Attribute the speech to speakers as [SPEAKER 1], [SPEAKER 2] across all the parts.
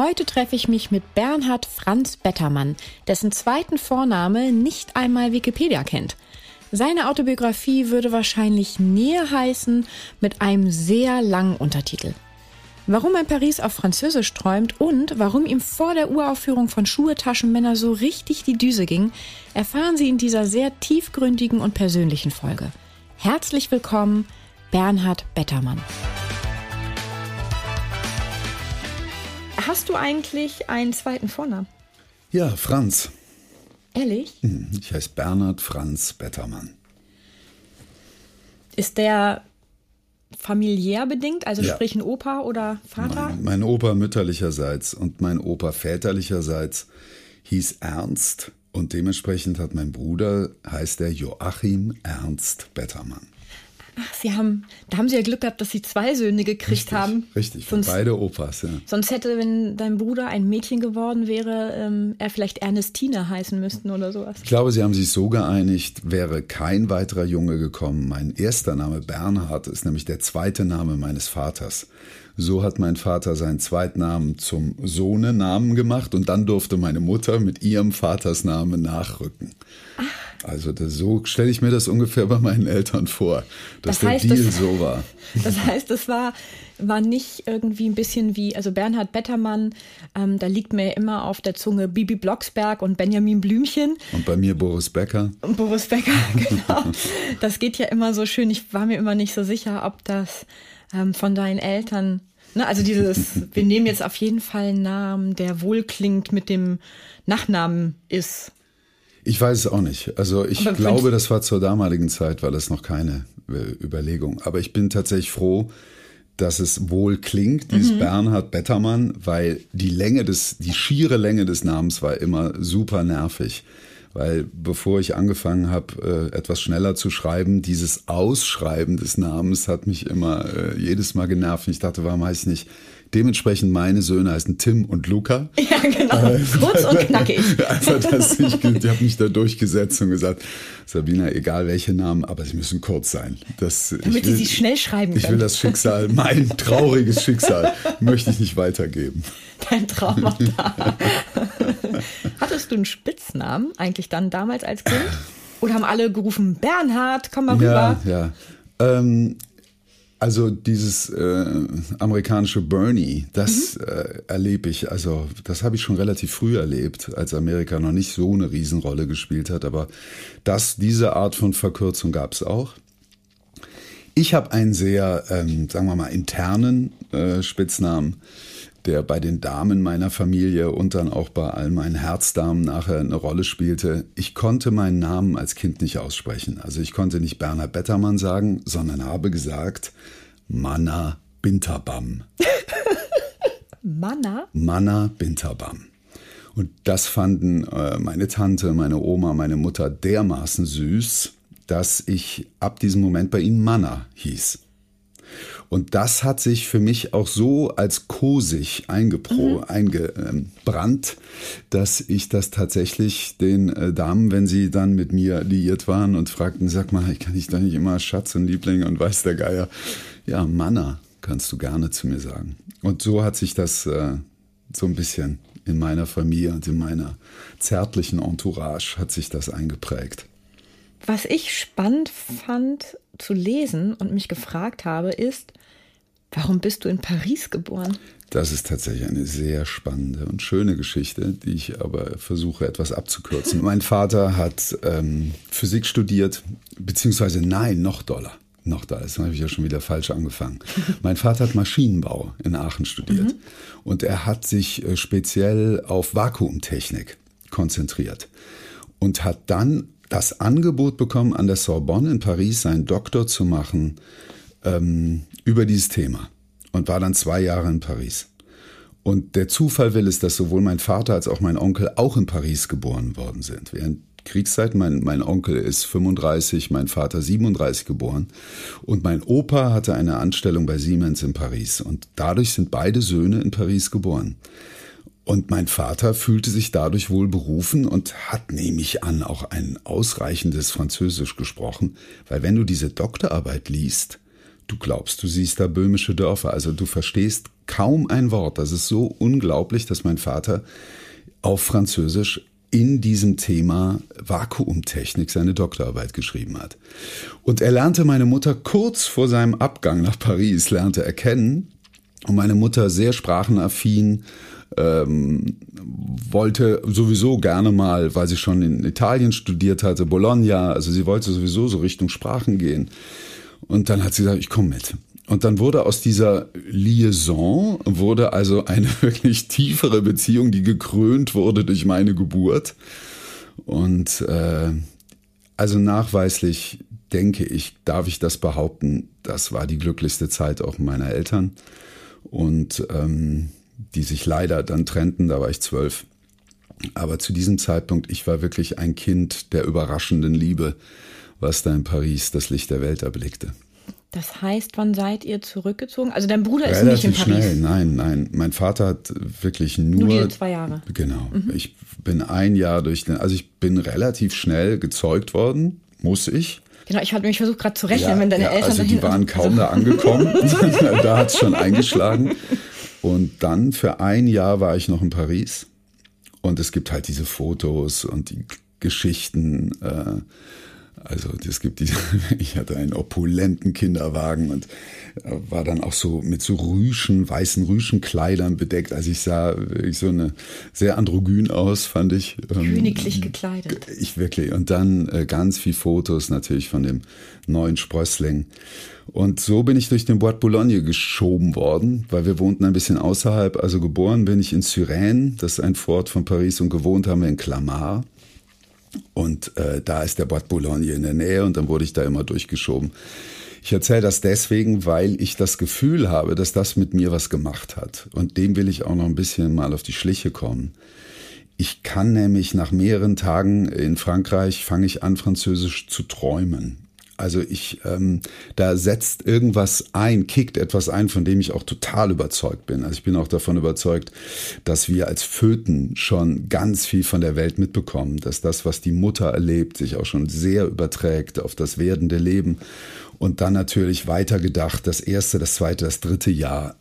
[SPEAKER 1] Heute treffe ich mich mit Bernhard Franz Bettermann, dessen zweiten Vorname nicht einmal Wikipedia kennt. Seine Autobiografie würde wahrscheinlich Nähe heißen mit einem sehr langen Untertitel. Warum er Paris auf Französisch träumt und warum ihm vor der Uraufführung von Schuhe Taschenmänner so richtig die Düse ging, erfahren Sie in dieser sehr tiefgründigen und persönlichen Folge. Herzlich willkommen, Bernhard Bettermann. Hast du eigentlich einen zweiten Vornamen?
[SPEAKER 2] Ja, Franz.
[SPEAKER 1] Ehrlich?
[SPEAKER 2] Hm, Ich heiße Bernhard Franz Bettermann.
[SPEAKER 1] Ist der familiär bedingt, also
[SPEAKER 2] Ja.
[SPEAKER 1] sprich ein Opa oder Vater?
[SPEAKER 2] Mein, mein Opa mütterlicherseits und mein Opa väterlicherseits hieß Ernst und dementsprechend hat mein Bruder, heißt er Joachim Ernst Bettermann.
[SPEAKER 1] Ach, sie haben, da haben sie ja Glück gehabt, dass sie zwei Söhne gekriegt haben.
[SPEAKER 2] Richtig, von
[SPEAKER 1] Sonst,
[SPEAKER 2] beide Opas, ja.
[SPEAKER 1] sonst hätte, wenn dein Bruder ein Mädchen geworden wäre, ähm, er vielleicht Ernestine heißen müssten oder sowas.
[SPEAKER 2] Ich glaube, sie haben sich so geeinigt, wäre kein weiterer Junge gekommen. Mein erster Name Bernhard ist nämlich der zweite Name meines Vaters. So hat mein Vater seinen Zweitnamen zum Sohnenamen gemacht und dann durfte meine Mutter mit ihrem Vatersnamen nachrücken. Also das, so stelle ich mir das ungefähr bei meinen Eltern vor, dass
[SPEAKER 1] Das heißt,
[SPEAKER 2] der Deal
[SPEAKER 1] das-
[SPEAKER 2] so war.
[SPEAKER 1] Das heißt, es war, war nicht irgendwie ein bisschen wie, also Bernhard Bettermann, ähm, da liegt mir immer auf der Zunge Bibi Blocksberg und Benjamin Blümchen.
[SPEAKER 2] Und bei mir Boris Becker.
[SPEAKER 1] Und Boris Becker, genau. Das geht ja immer so schön. Ich war mir immer nicht so sicher, ob das ähm, von deinen Eltern, ne, also dieses, wir nehmen jetzt auf jeden Fall einen Namen, der wohlklingt mit dem Nachnamen ist.
[SPEAKER 2] Ich weiß es auch nicht. Also ich
[SPEAKER 1] Aber
[SPEAKER 2] glaube, das war zur damaligen Zeit, war das noch keine äh, Überlegung. Aber ich bin tatsächlich froh, dass es wohl klingt, dieses Bernhard Bettermann, weil die Länge des, die schiere Länge des Namens war immer super nervig. Weil bevor ich angefangen habe, äh, etwas schneller zu schreiben, dieses Ausschreiben des Namens hat mich immer äh, jedes Mal genervt. Ich dachte, warum heißt nicht dementsprechend meine Söhne heißen Tim und Luca?
[SPEAKER 1] Ja, genau. Kurz und knackig.
[SPEAKER 2] Einfach, dass ich, ich habe mich da durchgesetzt und gesagt, Sabina, egal welche Namen, aber sie müssen kurz sein. Das,
[SPEAKER 1] Damit sie
[SPEAKER 2] will,
[SPEAKER 1] sie schnell schreiben
[SPEAKER 2] Ich will
[SPEAKER 1] können.
[SPEAKER 2] das Schicksal, mein trauriges Schicksal, möchte ich nicht weitergeben.
[SPEAKER 1] Dein Trauma da. Hattest du einen Spitznamen eigentlich dann damals als Kind? Oder haben alle gerufen, Bernhard, komm mal rüber?
[SPEAKER 2] Ja, ja. Ähm, also dieses äh, amerikanische Bernie, das äh, erlebe ich, also das habe ich schon relativ früh erlebt, als Amerika noch nicht so eine Riesenrolle gespielt hat, aber das, diese Art von Verkürzung gab es auch. Ich habe einen sehr, ähm, sagen wir mal, internen äh, Spitznamen, der bei den Damen meiner Familie und dann auch bei all meinen Herzdamen nachher eine Rolle spielte. Ich konnte meinen Namen als Kind nicht aussprechen. Also ich konnte nicht Bernhard Bettermann sagen, sondern habe gesagt Manna Binterbam.
[SPEAKER 1] Manna?
[SPEAKER 2] Manna Binterbam. Und das fanden äh, meine Tante, meine Oma, meine Mutter dermaßen süß, dass ich ab diesem Moment bei ihnen Manna hieß. Und das hat sich für mich auch so als kosig eingepro, eingebrannt, dass ich das tatsächlich den äh, Damen, wenn sie dann mit mir liiert waren und fragten, sag mal, kann ich da nicht immer Schatz und Liebling und weiß der Geier? Ja, Manna kannst du gerne zu mir sagen. Und so hat sich das äh, so ein bisschen in meiner Familie und in meiner zärtlichen Entourage hat sich das eingeprägt.
[SPEAKER 1] Was ich spannend fand zu lesen und mich gefragt habe, ist, warum bist du in Paris geboren?
[SPEAKER 2] Das ist tatsächlich eine sehr spannende und schöne Geschichte, die ich aber versuche etwas abzukürzen. mein Vater hat ähm, Physik studiert, beziehungsweise nein, noch doller. Noch da, das habe ich ja schon wieder falsch angefangen. Mein Vater hat Maschinenbau in Aachen studiert und er hat sich äh, speziell auf Vakuumtechnik konzentriert und hat dann das Angebot bekommen, an der Sorbonne in Paris seinen Doktor zu machen ähm, über dieses Thema und war dann zwei Jahre in Paris. Und der Zufall will es, dass sowohl mein Vater als auch mein Onkel auch in Paris geboren worden sind. Während Kriegszeit, mein, mein Onkel ist 35, mein Vater 37 geboren. Und mein Opa hatte eine Anstellung bei Siemens in Paris. Und dadurch sind beide Söhne in Paris geboren. Und mein Vater fühlte sich dadurch wohl berufen und hat, nehme ich an, auch ein ausreichendes Französisch gesprochen, weil wenn du diese Doktorarbeit liest, du glaubst, du siehst da böhmische Dörfer, also du verstehst kaum ein Wort. Das ist so unglaublich, dass mein Vater auf Französisch in diesem Thema Vakuumtechnik seine Doktorarbeit geschrieben hat. Und er lernte meine Mutter kurz vor seinem Abgang nach Paris, lernte er kennen. Und meine Mutter sehr sprachenaffin, ähm, wollte sowieso gerne mal, weil sie schon in Italien studiert hatte, Bologna, also sie wollte sowieso so Richtung Sprachen gehen. Und dann hat sie gesagt, ich komme mit. Und dann wurde aus dieser Liaison, wurde also eine wirklich tiefere Beziehung, die gekrönt wurde durch meine Geburt. Und äh, also nachweislich denke ich, darf ich das behaupten, das war die glücklichste Zeit auch meiner Eltern. Und ähm, die sich leider dann trennten, da war ich zwölf. Aber zu diesem Zeitpunkt, ich war wirklich ein Kind der überraschenden Liebe, was da in Paris das Licht der Welt erblickte.
[SPEAKER 1] Das heißt, wann seid ihr zurückgezogen? Also dein Bruder ist Relativ nicht in Paris.
[SPEAKER 2] schnell, nein, nein. Mein Vater hat wirklich nur.
[SPEAKER 1] Nur die zwei Jahre.
[SPEAKER 2] Genau. Mhm. Ich bin ein Jahr durch den, also ich bin relativ schnell gezeugt worden, muss ich.
[SPEAKER 1] Genau, ich habe mich versucht gerade zu rechnen, ja, wenn deine
[SPEAKER 2] ja,
[SPEAKER 1] Eltern.
[SPEAKER 2] Also die waren kaum da angekommen. da hat es schon eingeschlagen. Und dann für ein Jahr war ich noch in Paris. Und es gibt halt diese Fotos und die Geschichten. Äh, also es gibt diese, ich hatte einen opulenten Kinderwagen und äh, war dann auch so mit so Rüschen, weißen Rüschenkleidern bedeckt. Also ich sah wirklich so eine sehr androgyn aus, fand ich.
[SPEAKER 1] Ähm, Königlich gekleidet.
[SPEAKER 2] Ich wirklich. Und dann äh, ganz viel Fotos natürlich von dem neuen Sprössling. Und so bin ich durch den Bois de Boulogne geschoben worden, weil wir wohnten ein bisschen außerhalb. Also geboren bin ich in Suresnes, das ist ein Fort von Paris, und gewohnt haben wir in Clamart. Und äh, da ist der de Boulogne in der Nähe und dann wurde ich da immer durchgeschoben. Ich erzähle das deswegen, weil ich das Gefühl habe, dass das mit mir was gemacht hat. Und dem will ich auch noch ein bisschen mal auf die Schliche kommen. Ich kann nämlich nach mehreren Tagen in Frankreich, fange ich an, Französisch zu träumen. Also ich, ähm, da setzt irgendwas ein, kickt etwas ein, von dem ich auch total überzeugt bin. Also ich bin auch davon überzeugt, dass wir als Föten schon ganz viel von der Welt mitbekommen, dass das, was die Mutter erlebt, sich auch schon sehr überträgt auf das werdende Leben. Und dann natürlich weitergedacht, das erste, das zweite, das dritte Jahr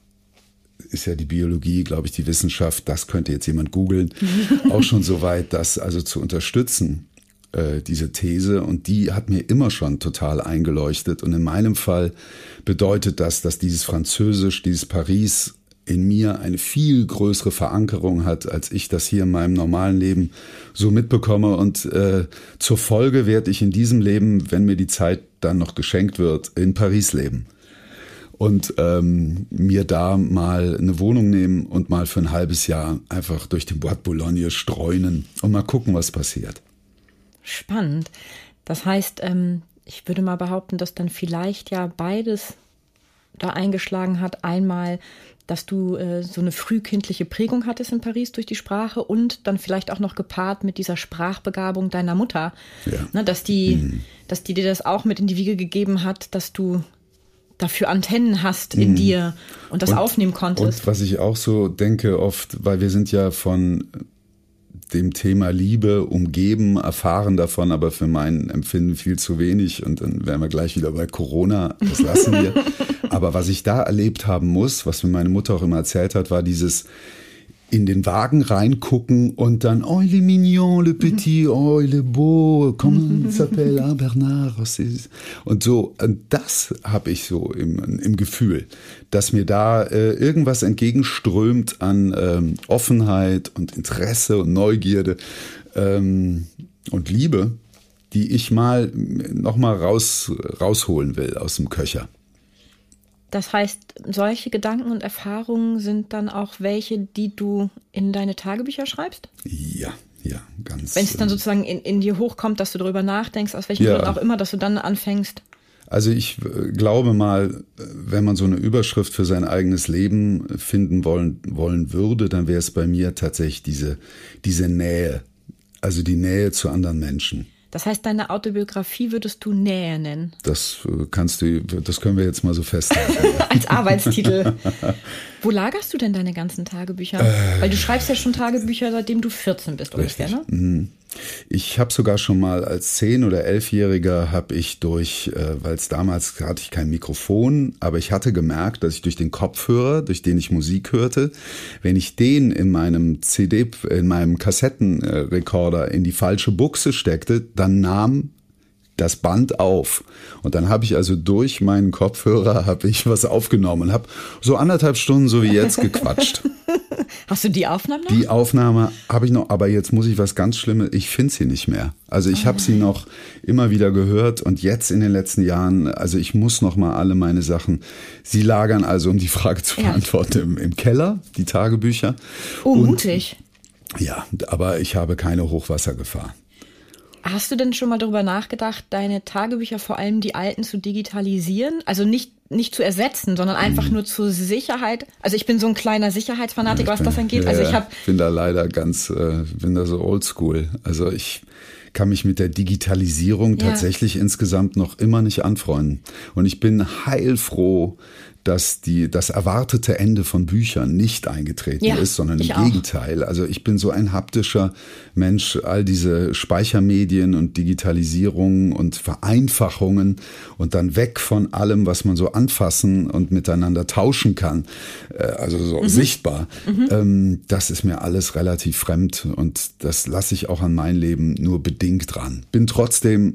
[SPEAKER 2] ist ja die Biologie, glaube ich, die Wissenschaft, das könnte jetzt jemand googeln, auch schon so weit, das also zu unterstützen. Äh, diese These und die hat mir immer schon total eingeleuchtet. Und in meinem Fall bedeutet das, dass dieses Französisch, dieses Paris in mir eine viel größere Verankerung hat, als ich das hier in meinem normalen Leben so mitbekomme. Und äh, zur Folge werde ich in diesem Leben, wenn mir die Zeit dann noch geschenkt wird, in Paris leben. Und ähm, mir da mal eine Wohnung nehmen und mal für ein halbes Jahr einfach durch den Bois de Boulogne streunen und mal gucken, was passiert.
[SPEAKER 1] Spannend. Das heißt, ähm, ich würde mal behaupten, dass dann vielleicht ja beides da eingeschlagen hat. Einmal, dass du äh, so eine frühkindliche Prägung hattest in Paris durch die Sprache und dann vielleicht auch noch gepaart mit dieser Sprachbegabung deiner Mutter. Ja. Ne, dass, die, mhm. dass die dir das auch mit in die Wiege gegeben hat, dass du dafür Antennen hast in mhm. dir und das und, aufnehmen konntest.
[SPEAKER 2] Und was ich auch so denke oft, weil wir sind ja von dem Thema Liebe umgeben, erfahren davon, aber für mein Empfinden viel zu wenig. Und dann wären wir gleich wieder bei Corona. Das lassen wir. aber was ich da erlebt haben muss, was mir meine Mutter auch immer erzählt hat, war dieses, in den Wagen reingucken und dann, oh, il est mignon, le petit, oh, il est beau, comment il s'appelle, ah, Bernard. Und so, das habe ich so im, im Gefühl, dass mir da äh, irgendwas entgegenströmt an ähm, Offenheit und Interesse und Neugierde ähm, und Liebe, die ich mal nochmal raus, rausholen will aus dem Köcher.
[SPEAKER 1] Das heißt, solche Gedanken und Erfahrungen sind dann auch welche, die du in deine Tagebücher schreibst?
[SPEAKER 2] Ja, ja, ganz.
[SPEAKER 1] Wenn es dann äh, sozusagen in, in dir hochkommt, dass du darüber nachdenkst, aus welchen ja. Gründen auch immer, dass du dann anfängst.
[SPEAKER 2] Also ich äh, glaube mal, wenn man so eine Überschrift für sein eigenes Leben finden wollen, wollen würde, dann wäre es bei mir tatsächlich diese, diese Nähe. Also die Nähe zu anderen Menschen.
[SPEAKER 1] Das heißt, deine Autobiografie würdest du Nähe nennen?
[SPEAKER 2] Das äh, kannst du, das können wir jetzt mal so festhalten.
[SPEAKER 1] Als Arbeitstitel. Wo lagerst du denn deine ganzen Tagebücher? Äh, Weil du schreibst ja schon Tagebücher, seitdem du 14 bist
[SPEAKER 2] richtig.
[SPEAKER 1] ungefähr, ne? Mhm.
[SPEAKER 2] Ich habe sogar schon mal als zehn oder elfjähriger habe ich durch, äh, weil es damals hatte ich kein Mikrofon, aber ich hatte gemerkt, dass ich durch den Kopfhörer, durch den ich Musik hörte, wenn ich den in meinem CD, in meinem Kassettenrekorder in die falsche Buchse steckte, dann nahm das Band auf. Und dann habe ich also durch meinen Kopfhörer habe ich was aufgenommen und habe so anderthalb Stunden so wie jetzt gequatscht.
[SPEAKER 1] Hast du die Aufnahme noch?
[SPEAKER 2] Die Aufnahme habe ich noch, aber jetzt muss ich was ganz Schlimmes, ich finde sie nicht mehr. Also ich oh habe sie noch immer wieder gehört und jetzt in den letzten Jahren, also ich muss noch mal alle meine Sachen, sie lagern also, um die Frage zu beantworten, ja. im, im, Keller, die Tagebücher.
[SPEAKER 1] Oh, und, mutig.
[SPEAKER 2] Ja, aber ich habe keine Hochwassergefahr.
[SPEAKER 1] Hast du denn schon mal darüber nachgedacht, deine Tagebücher, vor allem die alten, zu digitalisieren? Also nicht, nicht zu ersetzen, sondern einfach mhm. nur zur Sicherheit. Also ich bin so ein kleiner Sicherheitsfanatiker, ja, was bin, das angeht. Also ich habe
[SPEAKER 2] bin da leider ganz, äh, bin da so oldschool. Also ich kann mich mit der Digitalisierung ja. tatsächlich insgesamt noch immer nicht anfreunden. Und ich bin heilfroh, dass die, das erwartete Ende von Büchern nicht eingetreten ja, ist, sondern im Gegenteil. Also ich bin so ein haptischer Mensch, all diese Speichermedien und Digitalisierung und Vereinfachungen und dann weg von allem, was man so anfassen und miteinander tauschen kann, äh, also so mhm. sichtbar. Mhm. Ähm, das ist mir alles relativ fremd und das lasse ich auch an mein Leben nur bedingt dran. Bin trotzdem,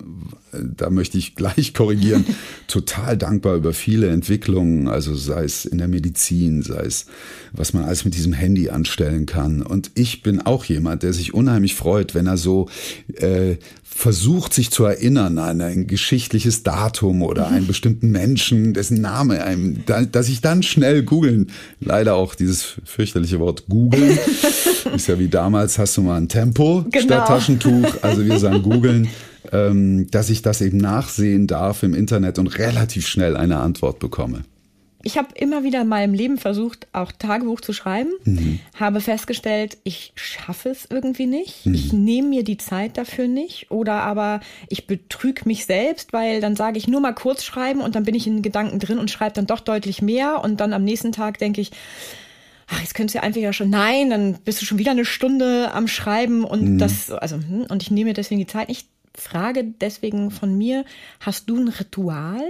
[SPEAKER 2] äh, da möchte ich gleich korrigieren, total dankbar über viele Entwicklungen also sei es in der Medizin, sei es, was man alles mit diesem Handy anstellen kann. Und ich bin auch jemand, der sich unheimlich freut, wenn er so äh, versucht, sich zu erinnern an ein geschichtliches Datum oder einen bestimmten Menschen, dessen Name einem, dass ich dann schnell googeln, leider auch dieses fürchterliche Wort googeln, ist ja wie damals, hast du mal ein Tempo genau. statt Taschentuch, also wir sagen googeln. Ähm, dass ich das eben nachsehen darf im Internet und relativ schnell eine Antwort bekomme
[SPEAKER 1] ich habe immer wieder in meinem Leben versucht, auch Tagebuch zu schreiben, mhm. habe festgestellt, ich schaffe es irgendwie nicht. Mhm. Ich nehme mir die Zeit dafür nicht oder aber ich betrüge mich selbst, weil dann sage ich nur mal kurz schreiben und dann bin ich in Gedanken drin und schreibe dann doch deutlich mehr und dann am nächsten Tag denke ich, ach, jetzt könntest du ja einfach ja schon, nein, dann bist du schon wieder eine Stunde am Schreiben und mhm. das, also, hm, und ich nehme mir deswegen die Zeit nicht. Frage deswegen von mir, hast du ein Ritual?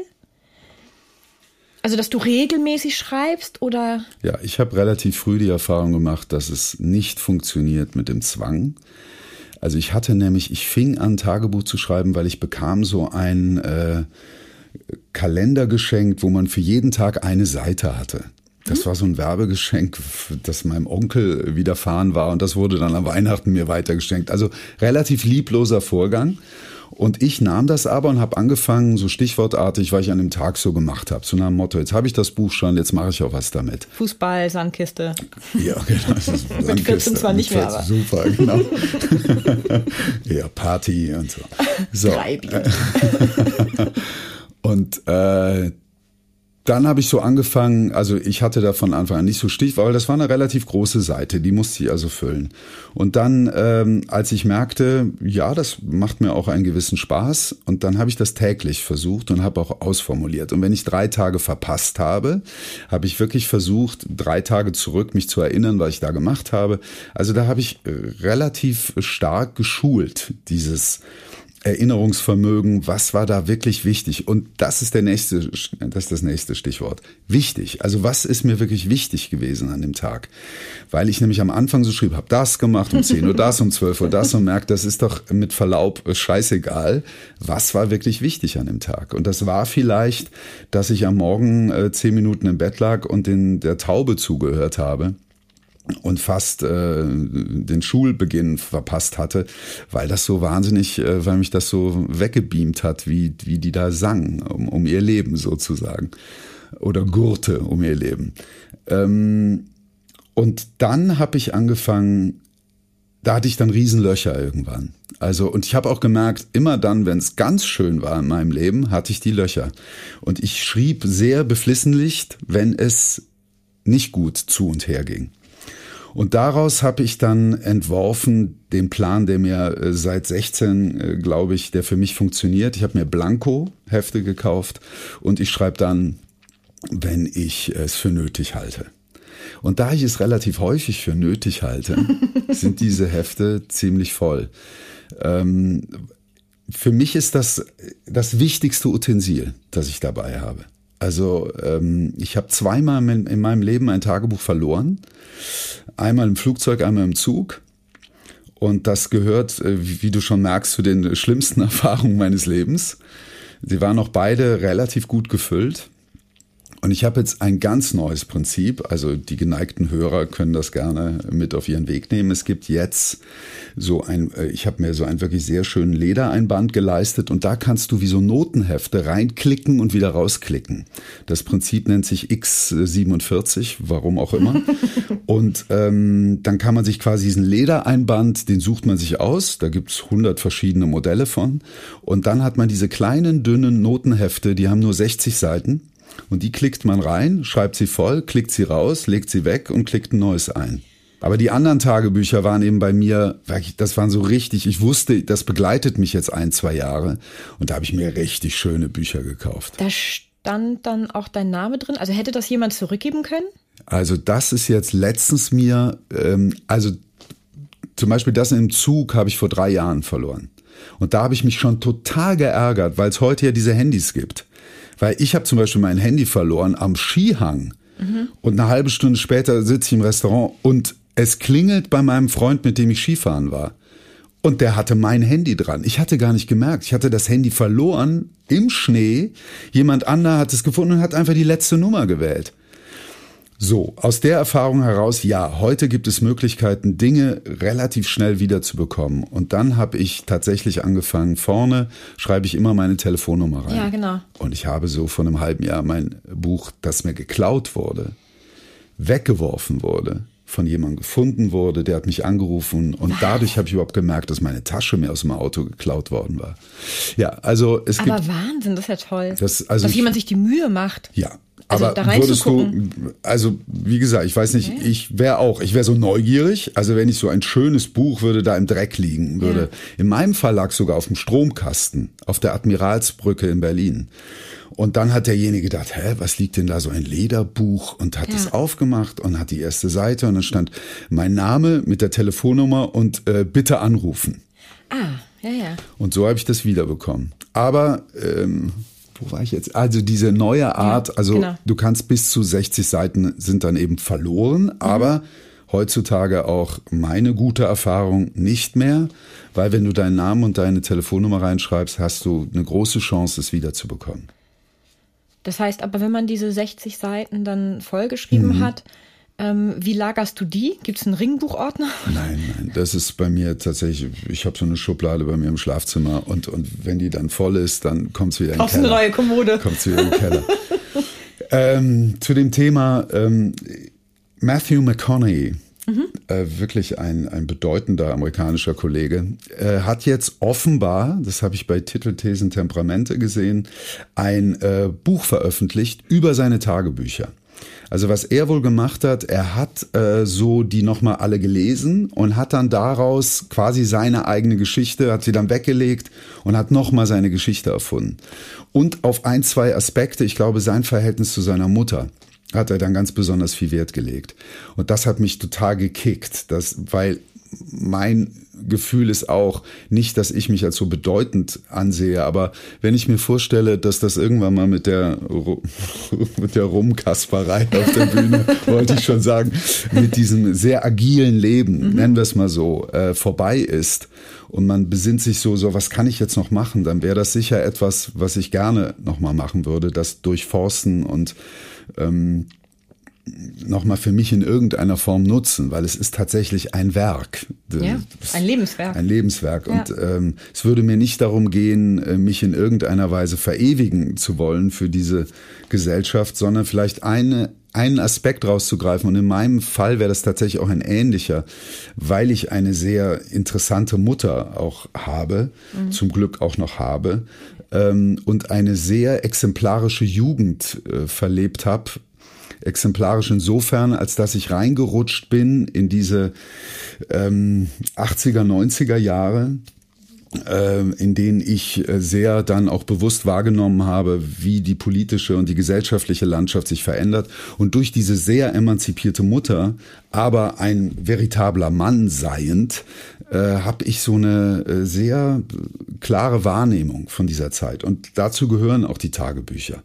[SPEAKER 1] Also, dass du regelmäßig schreibst oder?
[SPEAKER 2] Ja, ich habe relativ früh die Erfahrung gemacht, dass es nicht funktioniert mit dem Zwang. Also ich hatte nämlich, ich fing an Tagebuch zu schreiben, weil ich bekam so ein äh, Kalender geschenkt, wo man für jeden Tag eine Seite hatte. Das mhm. war so ein Werbegeschenk, das meinem Onkel widerfahren war und das wurde dann am Weihnachten mir weitergeschenkt. Also relativ liebloser Vorgang. Und ich nahm das aber und habe angefangen, so stichwortartig, was ich an dem Tag so gemacht habe. So nach dem Motto, jetzt habe ich das Buch schon, jetzt mache ich auch was damit.
[SPEAKER 1] Fußball, Sandkiste.
[SPEAKER 2] Ja, genau. Sandkiste.
[SPEAKER 1] Mit 14 zwar nicht mehr, aber.
[SPEAKER 2] Super, genau. ja, Party und so. so.
[SPEAKER 1] Drei Bier.
[SPEAKER 2] und äh, dann habe ich so angefangen, also ich hatte da von Anfang an nicht so Stich, weil das war eine relativ große Seite, die musste ich also füllen. Und dann, ähm, als ich merkte, ja, das macht mir auch einen gewissen Spaß, und dann habe ich das täglich versucht und habe auch ausformuliert. Und wenn ich drei Tage verpasst habe, habe ich wirklich versucht, drei Tage zurück mich zu erinnern, was ich da gemacht habe. Also da habe ich relativ stark geschult, dieses Erinnerungsvermögen, was war da wirklich wichtig? Und das ist der nächste, das ist das nächste Stichwort. Wichtig. Also was ist mir wirklich wichtig gewesen an dem Tag? Weil ich nämlich am Anfang so schrieb, habe das gemacht, um 10 Uhr das, um 12 Uhr das und merkt, das ist doch mit Verlaub scheißegal. Was war wirklich wichtig an dem Tag? Und das war vielleicht, dass ich am Morgen äh, zehn Minuten im Bett lag und den, der Taube zugehört habe und fast äh, den Schulbeginn verpasst hatte, weil das so wahnsinnig, äh, weil mich das so weggebeamt hat, wie, wie die da sang, um, um ihr Leben sozusagen. Oder Gurte um ihr Leben. Ähm, und dann habe ich angefangen, da hatte ich dann Riesenlöcher irgendwann. Also, und ich habe auch gemerkt, immer dann, wenn es ganz schön war in meinem Leben, hatte ich die Löcher. Und ich schrieb sehr beflissentlich, wenn es nicht gut zu und her ging. Und daraus habe ich dann entworfen den Plan, der mir äh, seit 16, äh, glaube ich, der für mich funktioniert. Ich habe mir Blanko-Hefte gekauft und ich schreibe dann, wenn ich es für nötig halte. Und da ich es relativ häufig für nötig halte, sind diese Hefte ziemlich voll. Ähm, für mich ist das das wichtigste Utensil, das ich dabei habe. Also ähm, ich habe zweimal in, in meinem Leben ein Tagebuch verloren. Einmal im Flugzeug, einmal im Zug. Und das gehört, äh, wie du schon merkst, zu den schlimmsten Erfahrungen meines Lebens. Sie waren auch beide relativ gut gefüllt. Und ich habe jetzt ein ganz neues Prinzip. Also die geneigten Hörer können das gerne mit auf ihren Weg nehmen. Es gibt jetzt so ein, äh, ich habe mir so einen wirklich sehr schönen Ledereinband geleistet und da kannst du wie so Notenhefte reinklicken und wieder rausklicken. Das Prinzip nennt sich X47, warum auch immer. und ähm, dann kann man sich quasi diesen Ledereinband, den sucht man sich aus. Da gibt's 100 verschiedene Modelle von. Und dann hat man diese kleinen, dünnen Notenhefte, die haben nur 60 Seiten. Und die klickt man rein, schreibt sie voll, klickt sie raus, legt sie weg und klickt ein neues ein. Aber die anderen Tagebücher waren eben bei mir, das waren so richtig, ich wusste, das begleitet mich jetzt ein, zwei Jahre. Und da habe ich mir richtig schöne Bücher gekauft.
[SPEAKER 1] Da stand dann auch dein Name drin? Also hätte das jemand zurückgeben können?
[SPEAKER 2] Also das ist jetzt letztens mir, ähm, also zum Beispiel das im Zug habe ich vor drei Jahren verloren. Und da habe ich mich schon total geärgert, weil es heute ja diese Handys gibt. Weil ich habe zum Beispiel mein Handy verloren am Skihang. Mhm. Und eine halbe Stunde später sitze ich im Restaurant und es klingelt bei meinem Freund, mit dem ich Skifahren war. Und der hatte mein Handy dran. Ich hatte gar nicht gemerkt. Ich hatte das Handy verloren im Schnee. Jemand anderer hat es gefunden und hat einfach die letzte Nummer gewählt. So, aus der Erfahrung heraus, ja, heute gibt es Möglichkeiten, Dinge relativ schnell wiederzubekommen. Und dann habe ich tatsächlich angefangen, vorne schreibe ich immer meine Telefonnummer rein.
[SPEAKER 1] Ja, genau.
[SPEAKER 2] Und ich habe so vor einem halben Jahr mein Buch, das mir geklaut wurde, weggeworfen wurde, von jemandem gefunden wurde, der hat mich angerufen und dadurch habe ich überhaupt gemerkt, dass meine Tasche mir aus dem Auto geklaut worden war. Ja, also es
[SPEAKER 1] Aber
[SPEAKER 2] gibt.
[SPEAKER 1] Aber Wahnsinn, das ist ja toll.
[SPEAKER 2] Das, also
[SPEAKER 1] dass
[SPEAKER 2] ich,
[SPEAKER 1] jemand sich die Mühe macht.
[SPEAKER 2] Ja, also aber würdest du, also wie gesagt, ich weiß nicht, okay. ich wäre auch, ich wäre so neugierig, also wenn ich so ein schönes Buch würde da im Dreck liegen würde. Ja. In meinem Fall lag sogar auf dem Stromkasten, auf der Admiralsbrücke in Berlin. Und dann hat derjenige gedacht, hä, was liegt denn da so ein Lederbuch? Und hat es aufgemacht und hat die erste Seite und dann stand mein Name mit der Telefonnummer und äh, bitte anrufen.
[SPEAKER 1] Ah, ja, ja.
[SPEAKER 2] Und so habe ich das wiederbekommen. Aber ähm, wo war ich jetzt? Also diese neue Art, ja, also genau. du kannst bis zu 60 Seiten sind dann eben verloren, mhm. aber heutzutage auch meine gute Erfahrung nicht mehr, weil wenn du deinen Namen und deine Telefonnummer reinschreibst, hast du eine große Chance, es wiederzubekommen.
[SPEAKER 1] Das heißt aber, wenn man diese 60 Seiten dann vollgeschrieben mhm. hat, ähm, wie lagerst du die? Gibt es einen Ringbuchordner?
[SPEAKER 2] Nein, nein, das ist bei mir tatsächlich, ich habe so eine Schublade bei mir im Schlafzimmer und, und wenn die dann voll ist, dann kommt es wieder in den Keller.
[SPEAKER 1] Auf eine neue Kommode.
[SPEAKER 2] Kommt es wieder in den Keller. ähm, zu dem Thema ähm, Matthew McConaughey, mhm. äh, wirklich ein, ein bedeutender amerikanischer Kollege, äh, hat jetzt offenbar, das habe ich bei Titelthesen Temperamente gesehen, ein äh, Buch veröffentlicht über seine Tagebücher. Also was er wohl gemacht hat, er hat äh, so die nochmal alle gelesen und hat dann daraus quasi seine eigene Geschichte, hat sie dann weggelegt und hat nochmal seine Geschichte erfunden. Und auf ein, zwei Aspekte, ich glaube, sein Verhältnis zu seiner Mutter hat er dann ganz besonders viel Wert gelegt. Und das hat mich total gekickt, das, weil mein Gefühl ist auch nicht, dass ich mich als so bedeutend ansehe, aber wenn ich mir vorstelle, dass das irgendwann mal mit der, mit der Rumkasperei auf der Bühne, wollte ich schon sagen, mit diesem sehr agilen Leben, mhm. nennen wir es mal so, äh, vorbei ist und man besinnt sich so, so, was kann ich jetzt noch machen, dann wäre das sicher etwas, was ich gerne nochmal machen würde, das durchforsten und ähm, nochmal für mich in irgendeiner Form nutzen, weil es ist tatsächlich ein Werk.
[SPEAKER 1] Ja, ein Lebenswerk.
[SPEAKER 2] Ein Lebenswerk. Ja. Und ähm, es würde mir nicht darum gehen, äh, mich in irgendeiner Weise verewigen zu wollen für diese Gesellschaft, sondern vielleicht eine einen Aspekt rauszugreifen. Und in meinem Fall wäre das tatsächlich auch ein ähnlicher, weil ich eine sehr interessante Mutter auch habe, mhm. zum Glück auch noch habe, ähm, und eine sehr exemplarische Jugend äh, verlebt habe, exemplarisch insofern, als dass ich reingerutscht bin in diese ähm, 80er, 90er Jahre, äh, in denen ich äh, sehr dann auch bewusst wahrgenommen habe, wie die politische und die gesellschaftliche Landschaft sich verändert. Und durch diese sehr emanzipierte Mutter, aber ein veritabler Mann seiend, äh, habe ich so eine äh, sehr klare Wahrnehmung von dieser Zeit. Und dazu gehören auch die Tagebücher.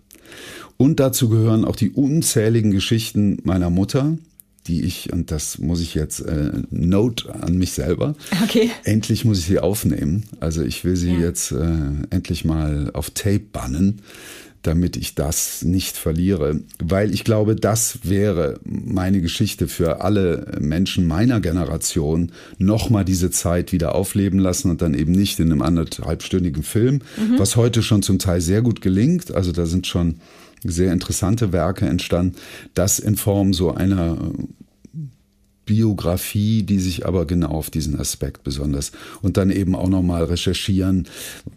[SPEAKER 2] Und dazu gehören auch die unzähligen Geschichten meiner Mutter, die ich, und das muss ich jetzt, äh, Note an mich selber.
[SPEAKER 1] Okay.
[SPEAKER 2] Endlich muss ich sie aufnehmen. Also ich will sie ja. jetzt äh, endlich mal auf Tape bannen, damit ich das nicht verliere. Weil ich glaube, das wäre meine Geschichte für alle Menschen meiner Generation, nochmal diese Zeit wieder aufleben lassen und dann eben nicht in einem anderthalbstündigen Film, mhm. was heute schon zum Teil sehr gut gelingt. Also da sind schon sehr interessante Werke entstanden, das in Form so einer Biografie, die sich aber genau auf diesen Aspekt besonders und dann eben auch nochmal recherchieren,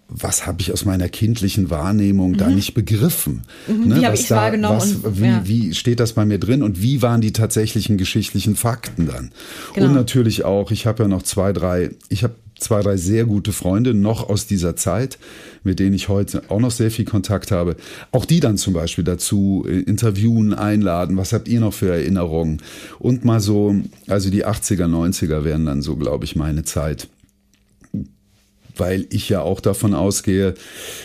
[SPEAKER 2] was habe ich aus meiner kindlichen Wahrnehmung mhm. da nicht begriffen?
[SPEAKER 1] Mhm, ne? Wie habe ich da, wahrgenommen? Was,
[SPEAKER 2] und, wie, ja. wie steht das bei mir drin und wie waren die tatsächlichen geschichtlichen Fakten dann? Genau. Und natürlich auch, ich habe ja noch zwei, drei, ich habe zwei, drei sehr gute Freunde noch aus dieser Zeit, mit denen ich heute auch noch sehr viel Kontakt habe. Auch die dann zum Beispiel dazu äh, interviewen, einladen. Was habt ihr noch für Erinnerungen? Und mal so, also die 80er, 90er wären dann so, glaube ich, meine Zeit weil ich ja auch davon ausgehe,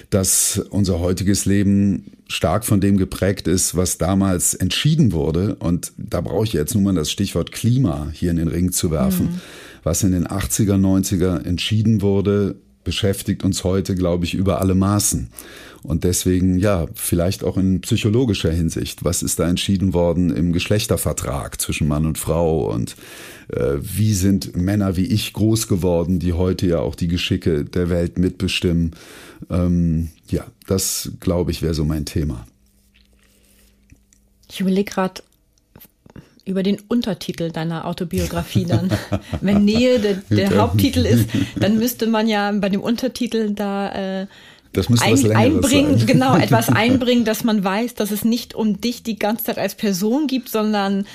[SPEAKER 2] dass unser heutiges Leben stark von dem geprägt ist, was damals entschieden wurde. Und da brauche ich jetzt nur mal das Stichwort Klima hier in den Ring zu werfen. Mhm was in den 80er, 90er entschieden wurde, beschäftigt uns heute, glaube ich, über alle Maßen. Und deswegen, ja, vielleicht auch in psychologischer Hinsicht. Was ist da entschieden worden im Geschlechtervertrag zwischen Mann und Frau? Und äh, wie sind Männer wie ich groß geworden, die heute ja auch die Geschicke der Welt mitbestimmen? Ähm, ja, das, glaube ich, wäre so mein Thema.
[SPEAKER 1] Ich überlege gerade, über den Untertitel deiner Autobiografie dann. Wenn Nähe der, der Haupttitel ist, dann müsste man ja bei dem Untertitel da äh,
[SPEAKER 2] das muss ein, einbringen,
[SPEAKER 1] sein. genau, etwas einbringen, dass man weiß, dass es nicht um dich die ganze Zeit als Person gibt, sondern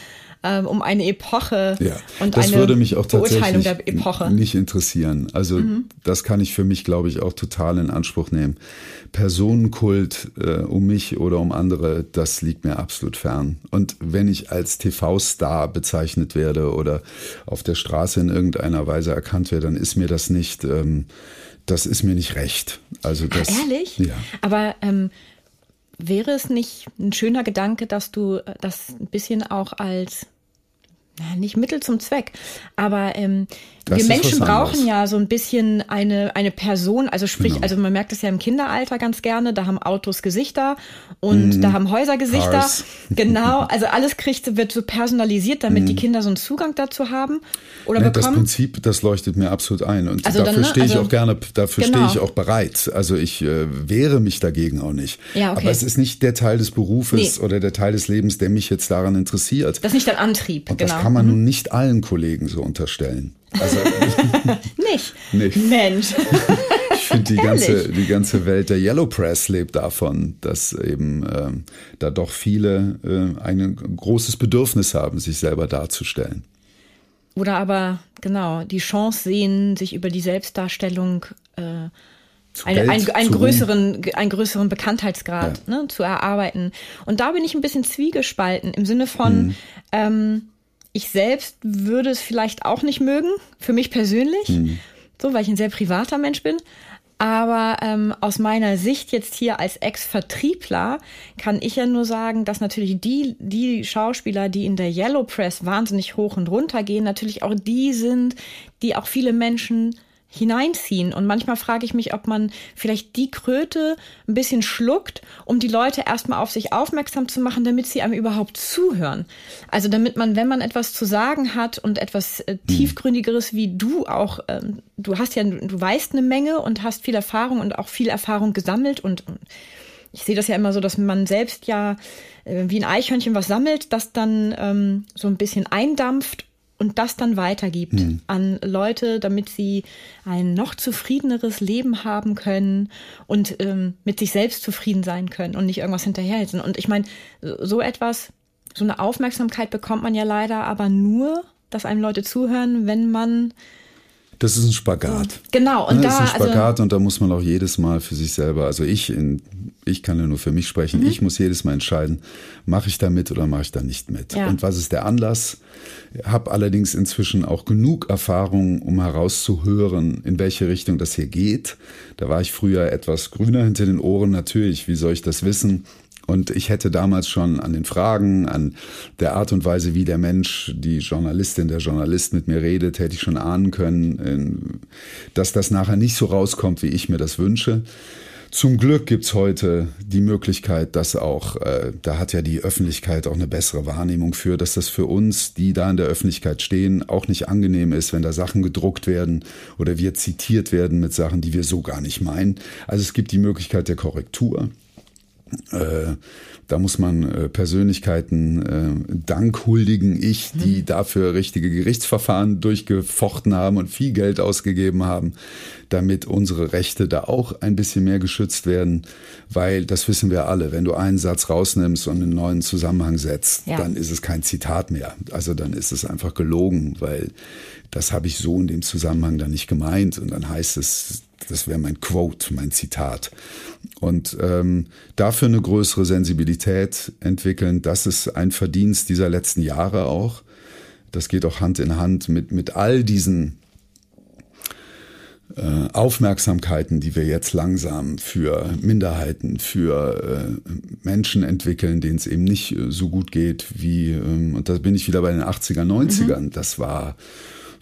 [SPEAKER 1] ähm, um eine Epoche
[SPEAKER 2] ja, und das eine würde mich auch Beurteilung der Epoche. Nicht interessieren. Also mhm. das kann ich für mich, glaube ich, auch total in Anspruch nehmen. Personenkult äh, um mich oder um andere, das liegt mir absolut fern. Und wenn ich als TV-Star bezeichnet werde oder auf der Straße in irgendeiner Weise erkannt werde, dann ist mir das nicht, ähm, das ist mir nicht recht. Also das,
[SPEAKER 1] Ach, ehrlich?
[SPEAKER 2] Ja.
[SPEAKER 1] Aber ähm, wäre es nicht ein schöner Gedanke, dass du das ein bisschen auch als nicht Mittel zum Zweck, aber ähm, wir Menschen brauchen ja so ein bisschen eine, eine Person, also sprich, genau. also man merkt es ja im Kinderalter ganz gerne, da haben Autos Gesichter und mm. da haben Häuser Gesichter. Cars. Genau, also alles kriegt, wird so personalisiert, damit mm. die mhm. Kinder so einen Zugang dazu haben oder ne, bekommen.
[SPEAKER 2] Das Prinzip, das leuchtet mir absolut ein und also dafür ne, stehe ich also, auch gerne, dafür genau. stehe ich auch bereit. Also ich äh, wehre mich dagegen auch nicht.
[SPEAKER 1] Ja, okay.
[SPEAKER 2] Aber es ist nicht der Teil des Berufes nee. oder der Teil des Lebens, der mich jetzt daran interessiert.
[SPEAKER 1] Das ist nicht dein Antrieb,
[SPEAKER 2] und
[SPEAKER 1] genau.
[SPEAKER 2] Das kann man mhm. nun nicht allen Kollegen so unterstellen. Also,
[SPEAKER 1] nicht.
[SPEAKER 2] nicht.
[SPEAKER 1] Mensch.
[SPEAKER 2] ich finde, die ganze, die ganze Welt der Yellow Press lebt davon, dass eben ähm, da doch viele äh, ein großes Bedürfnis haben, sich selber darzustellen.
[SPEAKER 1] Oder aber, genau, die Chance sehen, sich über die Selbstdarstellung äh, eine, ein, einen, größeren, einen größeren Bekanntheitsgrad ja. ne, zu erarbeiten. Und da bin ich ein bisschen zwiegespalten im Sinne von, mhm. ähm, ich selbst würde es vielleicht auch nicht mögen, für mich persönlich, mhm. so, weil ich ein sehr privater Mensch bin. Aber ähm, aus meiner Sicht jetzt hier als Ex-Vertriebler kann ich ja nur sagen, dass natürlich die, die Schauspieler, die in der Yellow Press wahnsinnig hoch und runter gehen, natürlich auch die sind, die auch viele Menschen hineinziehen. Und manchmal frage ich mich, ob man vielleicht die Kröte ein bisschen schluckt, um die Leute erstmal auf sich aufmerksam zu machen, damit sie einem überhaupt zuhören. Also damit man, wenn man etwas zu sagen hat und etwas äh, mhm. tiefgründigeres wie du auch, ähm, du hast ja, du weißt eine Menge und hast viel Erfahrung und auch viel Erfahrung gesammelt und, und ich sehe das ja immer so, dass man selbst ja äh, wie ein Eichhörnchen was sammelt, das dann ähm, so ein bisschen eindampft und das dann weitergibt mhm. an Leute, damit sie ein noch zufriedeneres Leben haben können und ähm, mit sich selbst zufrieden sein können und nicht irgendwas hinterherhetzen. Und ich meine, so etwas, so eine Aufmerksamkeit bekommt man ja leider aber nur, dass einem Leute zuhören, wenn man
[SPEAKER 2] das ist ein Spagat.
[SPEAKER 1] Genau.
[SPEAKER 2] Und ne, das da, ist ein Spagat also, und da muss man auch jedes Mal für sich selber, also ich, in, ich kann ja nur für mich sprechen, mhm. ich muss jedes Mal entscheiden, mache ich da mit oder mache ich da nicht mit. Ja. Und was ist der Anlass? Habe allerdings inzwischen auch genug Erfahrung, um herauszuhören, in welche Richtung das hier geht. Da war ich früher etwas grüner hinter den Ohren, natürlich. Wie soll ich das wissen? Und ich hätte damals schon an den Fragen, an der Art und Weise, wie der Mensch, die Journalistin, der Journalist mit mir redet, hätte ich schon ahnen können, dass das nachher nicht so rauskommt, wie ich mir das wünsche. Zum Glück gibt's heute die Möglichkeit, dass auch, äh, da hat ja die Öffentlichkeit auch eine bessere Wahrnehmung für, dass das für uns, die da in der Öffentlichkeit stehen, auch nicht angenehm ist, wenn da Sachen gedruckt werden oder wir zitiert werden mit Sachen, die wir so gar nicht meinen. Also es gibt die Möglichkeit der Korrektur. Äh, da muss man äh, Persönlichkeiten äh, Dank huldigen, ich, die mhm. dafür richtige Gerichtsverfahren durchgefochten haben und viel Geld ausgegeben haben, damit unsere Rechte da auch ein bisschen mehr geschützt werden, weil das wissen wir alle, wenn du einen Satz rausnimmst und einen neuen Zusammenhang setzt, ja. dann ist es kein Zitat mehr. Also dann ist es einfach gelogen, weil das habe ich so in dem Zusammenhang dann nicht gemeint und dann heißt es, das wäre mein Quote, mein Zitat. Und ähm, dafür eine größere Sensibilität entwickeln, das ist ein Verdienst dieser letzten Jahre auch. Das geht auch Hand in Hand mit, mit all diesen äh, Aufmerksamkeiten, die wir jetzt langsam für Minderheiten, für äh, Menschen entwickeln, denen es eben nicht äh, so gut geht wie, ähm, und da bin ich wieder bei den 80er, 90ern. Mhm. Das war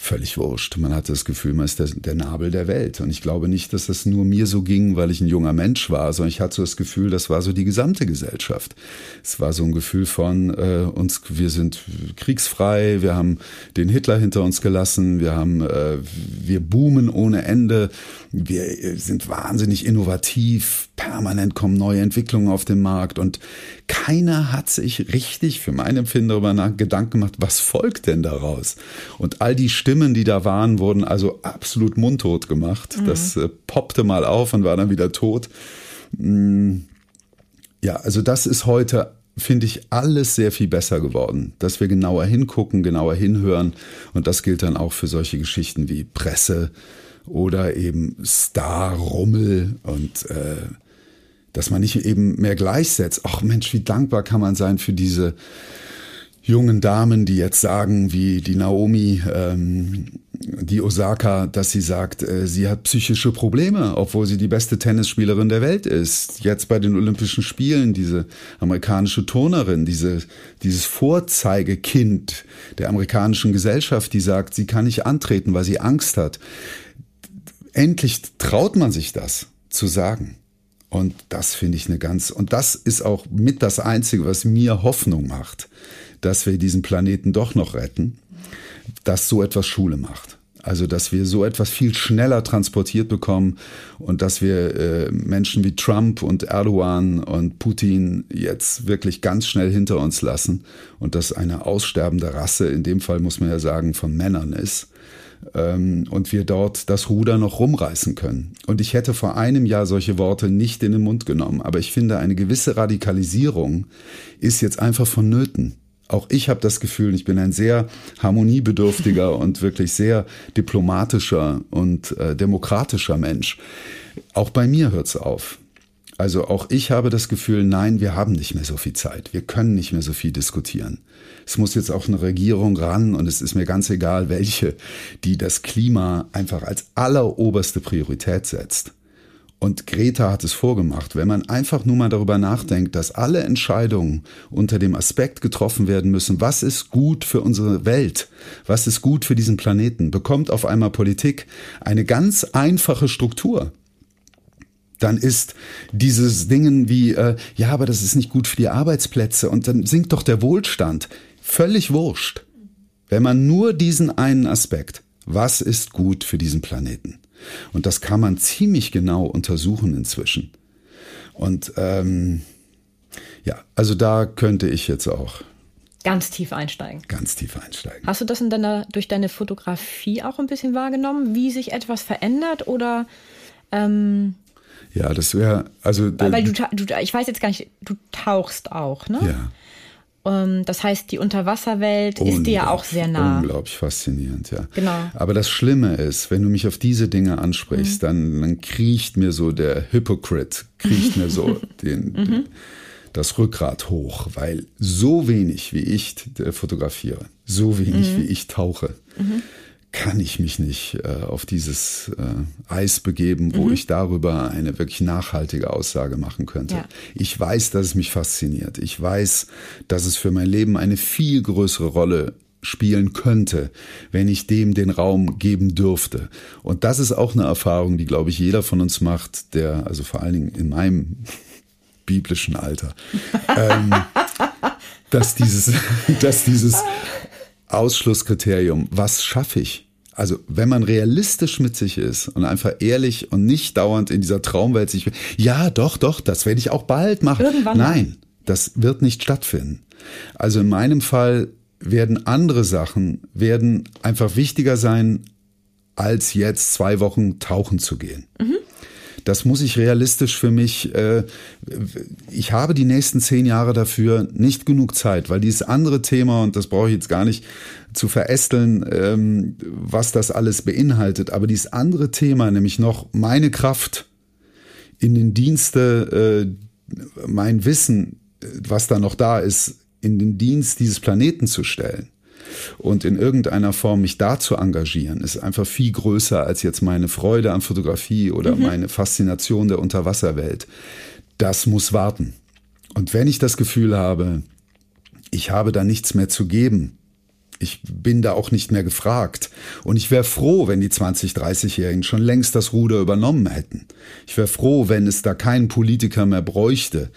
[SPEAKER 2] völlig wurscht. Man hatte das Gefühl, man ist der, der, Nabel der Welt. Und ich glaube nicht, dass das nur mir so ging, weil ich ein junger Mensch war, sondern ich hatte so das Gefühl, das war so die gesamte Gesellschaft. Es war so ein Gefühl von äh, uns, wir sind kriegsfrei, wir haben den Hitler hinter uns gelassen, wir haben, äh, wir boomen ohne Ende, wir sind wahnsinnig innovativ, permanent kommen neue Entwicklungen auf den Markt und keiner hat sich richtig für mein Empfinden darüber nach Gedanken gemacht, was folgt denn daraus? Und all die Stimmen, die da waren, wurden also absolut mundtot gemacht. Mhm. Das äh, poppte mal auf und war dann wieder tot. Mm, ja, also das ist heute finde ich alles sehr viel besser geworden, dass wir genauer hingucken, genauer hinhören und das gilt dann auch für solche Geschichten wie Presse oder eben Star-Rummel und äh, dass man nicht eben mehr gleichsetzt. Ach Mensch, wie dankbar kann man sein für diese jungen Damen, die jetzt sagen, wie die Naomi, ähm, die Osaka, dass sie sagt, äh, sie hat psychische Probleme, obwohl sie die beste Tennisspielerin der Welt ist. Jetzt bei den Olympischen Spielen, diese amerikanische Turnerin, diese, dieses Vorzeigekind der amerikanischen Gesellschaft, die sagt, sie kann nicht antreten, weil sie Angst hat. Endlich traut man sich das zu sagen. Und das finde ich eine ganz, und das ist auch mit das Einzige, was mir Hoffnung macht, dass wir diesen Planeten doch noch retten, dass so etwas Schule macht. Also, dass wir so etwas viel schneller transportiert bekommen und dass wir äh, Menschen wie Trump und Erdogan und Putin jetzt wirklich ganz schnell hinter uns lassen und dass eine aussterbende Rasse, in dem Fall muss man ja sagen, von Männern ist, ähm, und wir dort das Ruder noch rumreißen können. Und ich hätte vor einem Jahr solche Worte nicht in den Mund genommen, aber ich finde, eine gewisse Radikalisierung ist jetzt einfach vonnöten. Auch ich habe das Gefühl, ich bin ein sehr harmoniebedürftiger und wirklich sehr diplomatischer und äh, demokratischer Mensch. Auch bei mir hört's auf. Also auch ich habe das Gefühl, nein, wir haben nicht mehr so viel Zeit. Wir können nicht mehr so viel diskutieren. Es muss jetzt auch eine Regierung ran und es ist mir ganz egal, welche, die das Klima einfach als alleroberste Priorität setzt. Und Greta hat es vorgemacht. Wenn man einfach nur mal darüber nachdenkt, dass alle Entscheidungen unter dem Aspekt getroffen werden müssen, was ist gut für unsere Welt, was ist gut für diesen Planeten, bekommt auf einmal Politik eine ganz einfache Struktur. Dann ist dieses Dingen wie, äh, ja, aber das ist nicht gut für die Arbeitsplätze und dann sinkt doch der Wohlstand. Völlig wurscht. Wenn man nur diesen einen Aspekt, was ist gut für diesen Planeten? Und das kann man ziemlich genau untersuchen inzwischen. Und ähm, ja, also da könnte ich jetzt auch
[SPEAKER 1] ganz tief einsteigen.
[SPEAKER 2] Ganz tief einsteigen.
[SPEAKER 1] Hast du das in deiner, durch deine Fotografie auch ein bisschen wahrgenommen, wie sich etwas verändert oder? Ähm,
[SPEAKER 2] ja, das wäre also.
[SPEAKER 1] Weil, weil du, du, ich weiß jetzt gar nicht, du tauchst auch, ne?
[SPEAKER 2] Ja.
[SPEAKER 1] Ähm, das heißt, die Unterwasserwelt ist dir ja auch sehr nah.
[SPEAKER 2] Unglaublich faszinierend, ja.
[SPEAKER 1] Genau.
[SPEAKER 2] Aber das Schlimme ist, wenn du mich auf diese Dinge ansprichst, mhm. dann, dann kriecht mir so der Hypocrite, kriecht mir so den, mhm. das Rückgrat hoch, weil so wenig wie ich fotografiere, so wenig mhm. wie ich tauche, mhm kann ich mich nicht äh, auf dieses äh, Eis begeben, wo mhm. ich darüber eine wirklich nachhaltige Aussage machen könnte. Ja. Ich weiß, dass es mich fasziniert. Ich weiß, dass es für mein Leben eine viel größere Rolle spielen könnte, wenn ich dem den Raum geben dürfte. Und das ist auch eine Erfahrung, die, glaube ich, jeder von uns macht, der, also vor allen Dingen in meinem biblischen Alter, ähm, dass dieses, dass dieses Ausschlusskriterium. Was schaffe ich? Also, wenn man realistisch mit sich ist und einfach ehrlich und nicht dauernd in dieser Traumwelt sich, ja, doch, doch, das werde ich auch bald machen.
[SPEAKER 1] Irgendwann
[SPEAKER 2] Nein, das wird nicht stattfinden. Also in meinem Fall werden andere Sachen, werden einfach wichtiger sein, als jetzt zwei Wochen tauchen zu gehen. Mhm. Das muss ich realistisch für mich, äh, ich habe die nächsten zehn Jahre dafür nicht genug Zeit, weil dieses andere Thema, und das brauche ich jetzt gar nicht zu verästeln, ähm, was das alles beinhaltet, aber dieses andere Thema, nämlich noch meine Kraft in den Dienste, äh, mein Wissen, was da noch da ist, in den Dienst dieses Planeten zu stellen und in irgendeiner Form mich da zu engagieren, ist einfach viel größer als jetzt meine Freude an Fotografie oder mhm. meine Faszination der Unterwasserwelt. Das muss warten. Und wenn ich das Gefühl habe, ich habe da nichts mehr zu geben, ich bin da auch nicht mehr gefragt. Und ich wäre froh, wenn die 20-, 30-Jährigen schon längst das Ruder übernommen hätten. Ich wäre froh, wenn es da keinen Politiker mehr bräuchte,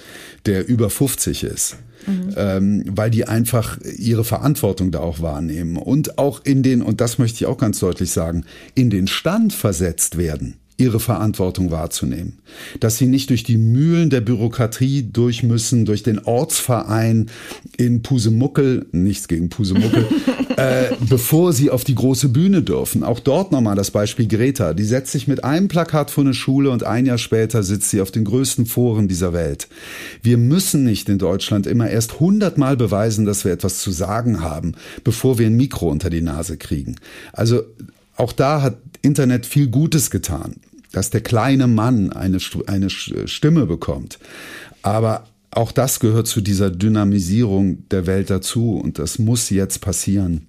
[SPEAKER 2] der über 50 ist mhm. ähm, weil die einfach ihre Verantwortung da auch wahrnehmen und auch in den, und das möchte ich auch ganz deutlich sagen, in den Stand versetzt werden ihre Verantwortung wahrzunehmen. Dass sie nicht durch die Mühlen der Bürokratie durch müssen, durch den Ortsverein in Pusemuckel, nichts gegen Pusemuckel, äh, bevor sie auf die große Bühne dürfen. Auch dort nochmal das Beispiel Greta. Die setzt sich mit einem Plakat vor eine Schule und ein Jahr später sitzt sie auf den größten Foren dieser Welt. Wir müssen nicht in Deutschland immer erst hundertmal beweisen, dass wir etwas zu sagen haben, bevor wir ein Mikro unter die Nase kriegen. Also auch da hat Internet viel Gutes getan, dass der kleine Mann eine, eine Stimme bekommt. Aber auch das gehört zu dieser Dynamisierung der Welt dazu und das muss jetzt passieren,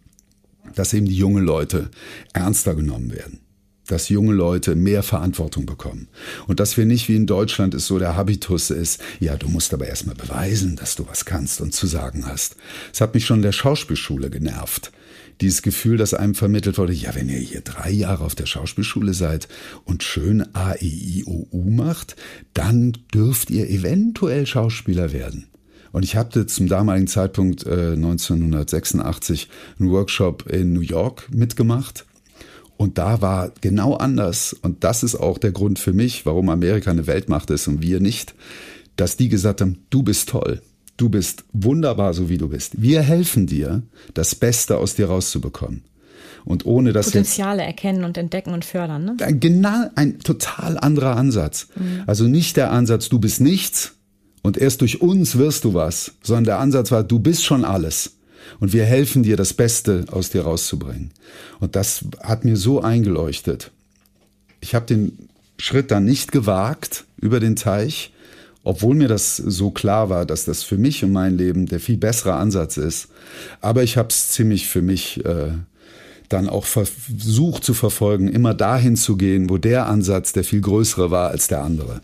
[SPEAKER 2] dass eben die jungen Leute ernster genommen werden dass junge Leute mehr Verantwortung bekommen. Und dass wir nicht wie in Deutschland ist so der Habitus ist, ja, du musst aber erstmal beweisen, dass du was kannst und zu sagen hast. Es hat mich schon in der Schauspielschule genervt dieses Gefühl, das einem vermittelt wurde, ja, wenn ihr hier drei Jahre auf der Schauspielschule seid und schön A, E, I, O, U macht, dann dürft ihr eventuell Schauspieler werden. Und ich hatte zum damaligen Zeitpunkt äh, 1986 einen Workshop in New York mitgemacht. Und da war genau anders. Und das ist auch der Grund für mich, warum Amerika eine Weltmacht ist und wir nicht, dass die gesagt haben, du bist toll. Du bist wunderbar, so wie du bist. Wir helfen dir, das Beste aus dir rauszubekommen. Und ohne dass
[SPEAKER 1] Potenziale erkennen und entdecken und fördern. Ne?
[SPEAKER 2] Genau, ein total anderer Ansatz. Mhm. Also nicht der Ansatz, du bist nichts und erst durch uns wirst du was, sondern der Ansatz war, du bist schon alles. Und wir helfen dir, das Beste aus dir rauszubringen. Und das hat mir so eingeleuchtet. Ich habe den Schritt dann nicht gewagt über den Teich, obwohl mir das so klar war, dass das für mich und mein Leben der viel bessere Ansatz ist. Aber ich habe es ziemlich für mich äh, dann auch versucht zu verfolgen, immer dahin zu gehen, wo der Ansatz der viel größere war als der andere.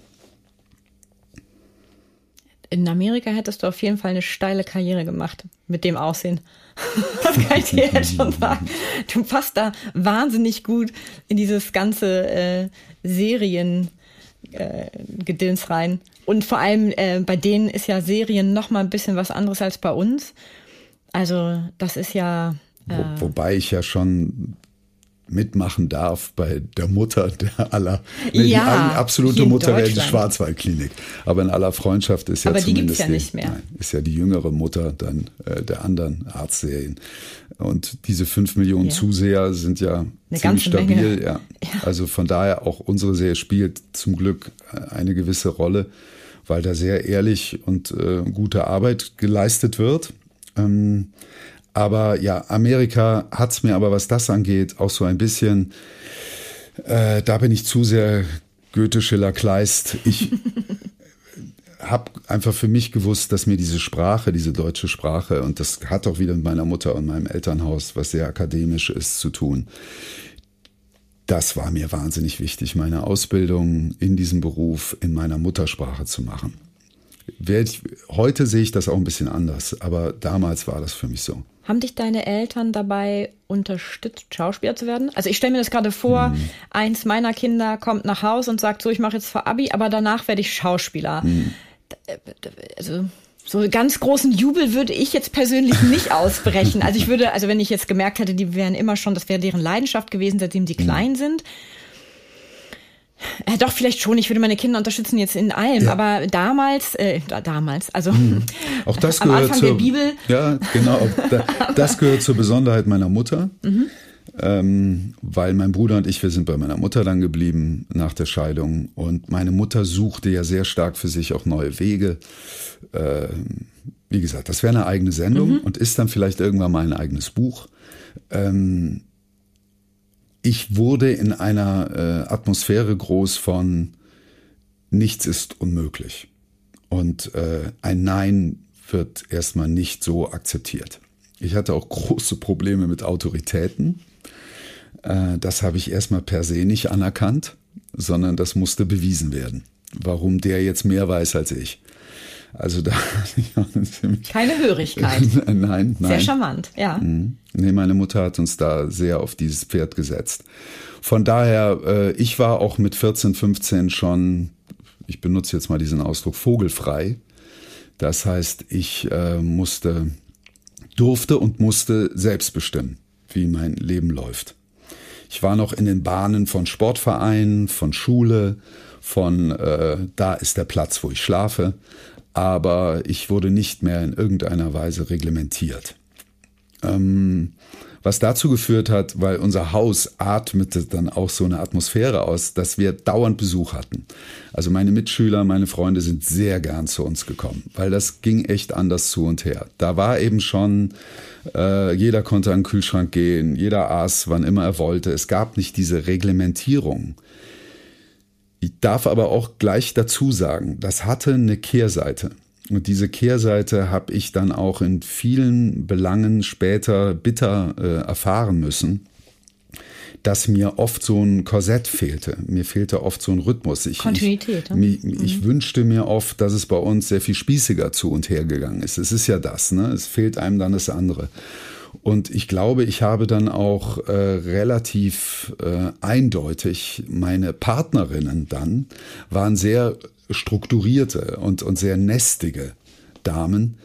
[SPEAKER 1] In Amerika hättest du auf jeden Fall eine steile Karriere gemacht mit dem Aussehen. Das kann ich dir jetzt schon sagen. Du passt da wahnsinnig gut in dieses ganze äh, Serien äh, Gedöns rein. Und vor allem äh, bei denen ist ja Serien noch mal ein bisschen was anderes als bei uns. Also das ist ja.
[SPEAKER 2] Äh Wo, wobei ich ja schon mitmachen darf bei der Mutter der aller, nee, ja, die absolute Mutter wäre die Schwarzwaldklinik. Aber in aller Freundschaft ist ja
[SPEAKER 1] Aber
[SPEAKER 2] zumindest
[SPEAKER 1] die, ja nicht mehr. Nein,
[SPEAKER 2] ist ja die jüngere Mutter dann äh, der anderen Arztserien. Und diese fünf Millionen ja. Zuseher sind ja Eine ziemlich stabil. Ja. ja. Also von daher auch unsere Serie spielt zum Glück äh, eine gewisse Rolle, weil da sehr ehrlich und äh, gute Arbeit geleistet wird. Ähm, aber ja, Amerika hat es mir aber, was das angeht, auch so ein bisschen, äh, da bin ich zu sehr Goethe, Schiller, Kleist. Ich habe einfach für mich gewusst, dass mir diese Sprache, diese deutsche Sprache, und das hat auch wieder mit meiner Mutter und meinem Elternhaus, was sehr akademisch ist, zu tun. Das war mir wahnsinnig wichtig, meine Ausbildung in diesem Beruf in meiner Muttersprache zu machen. Heute sehe ich das auch ein bisschen anders, aber damals war das für mich so.
[SPEAKER 1] Haben dich deine Eltern dabei unterstützt, Schauspieler zu werden? Also ich stelle mir das gerade vor, hm. eins meiner Kinder kommt nach Hause und sagt, so, ich mache jetzt vor Abi, aber danach werde ich Schauspieler. Hm. Also so ganz großen Jubel würde ich jetzt persönlich nicht ausbrechen. Also ich würde, also wenn ich jetzt gemerkt hätte, die wären immer schon, das wäre deren Leidenschaft gewesen, seitdem die hm. klein sind, ja, doch, vielleicht schon. Ich würde meine Kinder unterstützen jetzt in allem. Ja. Aber damals, äh, damals, also hm.
[SPEAKER 2] auch das am Anfang zur, der Bibel. Ja, genau. Das gehört zur Besonderheit meiner Mutter. Mhm. Ähm, weil mein Bruder und ich, wir sind bei meiner Mutter dann geblieben nach der Scheidung. Und meine Mutter suchte ja sehr stark für sich auch neue Wege. Äh, wie gesagt, das wäre eine eigene Sendung mhm. und ist dann vielleicht irgendwann mal ein eigenes Buch. Ähm, ich wurde in einer äh, Atmosphäre groß von nichts ist unmöglich. Und äh, ein Nein wird erstmal nicht so akzeptiert. Ich hatte auch große Probleme mit Autoritäten. Äh, das habe ich erstmal per se nicht anerkannt, sondern das musste bewiesen werden, warum der jetzt mehr weiß als ich. Also da
[SPEAKER 1] Keine Hörigkeit.
[SPEAKER 2] nein, nein.
[SPEAKER 1] Sehr charmant, ja. Mhm.
[SPEAKER 2] Nee, meine Mutter hat uns da sehr auf dieses Pferd gesetzt. Von daher, äh, ich war auch mit 14, 15 schon, ich benutze jetzt mal diesen Ausdruck, vogelfrei. Das heißt, ich äh, musste, durfte und musste selbst bestimmen, wie mein Leben läuft. Ich war noch in den Bahnen von Sportvereinen, von Schule, von äh, da ist der Platz, wo ich schlafe aber ich wurde nicht mehr in irgendeiner Weise reglementiert. Ähm, was dazu geführt hat, weil unser Haus atmete dann auch so eine Atmosphäre aus, dass wir dauernd Besuch hatten. Also meine Mitschüler, meine Freunde sind sehr gern zu uns gekommen, weil das ging echt anders zu und her. Da war eben schon, äh, jeder konnte an den Kühlschrank gehen, jeder aß, wann immer er wollte. Es gab nicht diese Reglementierung. Ich darf aber auch gleich dazu sagen, das hatte eine Kehrseite. Und diese Kehrseite habe ich dann auch in vielen Belangen später bitter äh, erfahren müssen, dass mir oft so ein Korsett fehlte. Mir fehlte oft so ein Rhythmus. Ich,
[SPEAKER 1] Kontinuität.
[SPEAKER 2] Ich, ich, mhm. ich wünschte mir oft, dass es bei uns sehr viel spießiger zu und her gegangen ist. Es ist ja das, ne? Es fehlt einem dann das andere. Und ich glaube, ich habe dann auch äh, relativ äh, eindeutig, meine Partnerinnen dann waren sehr strukturierte und, und sehr nestige Damen,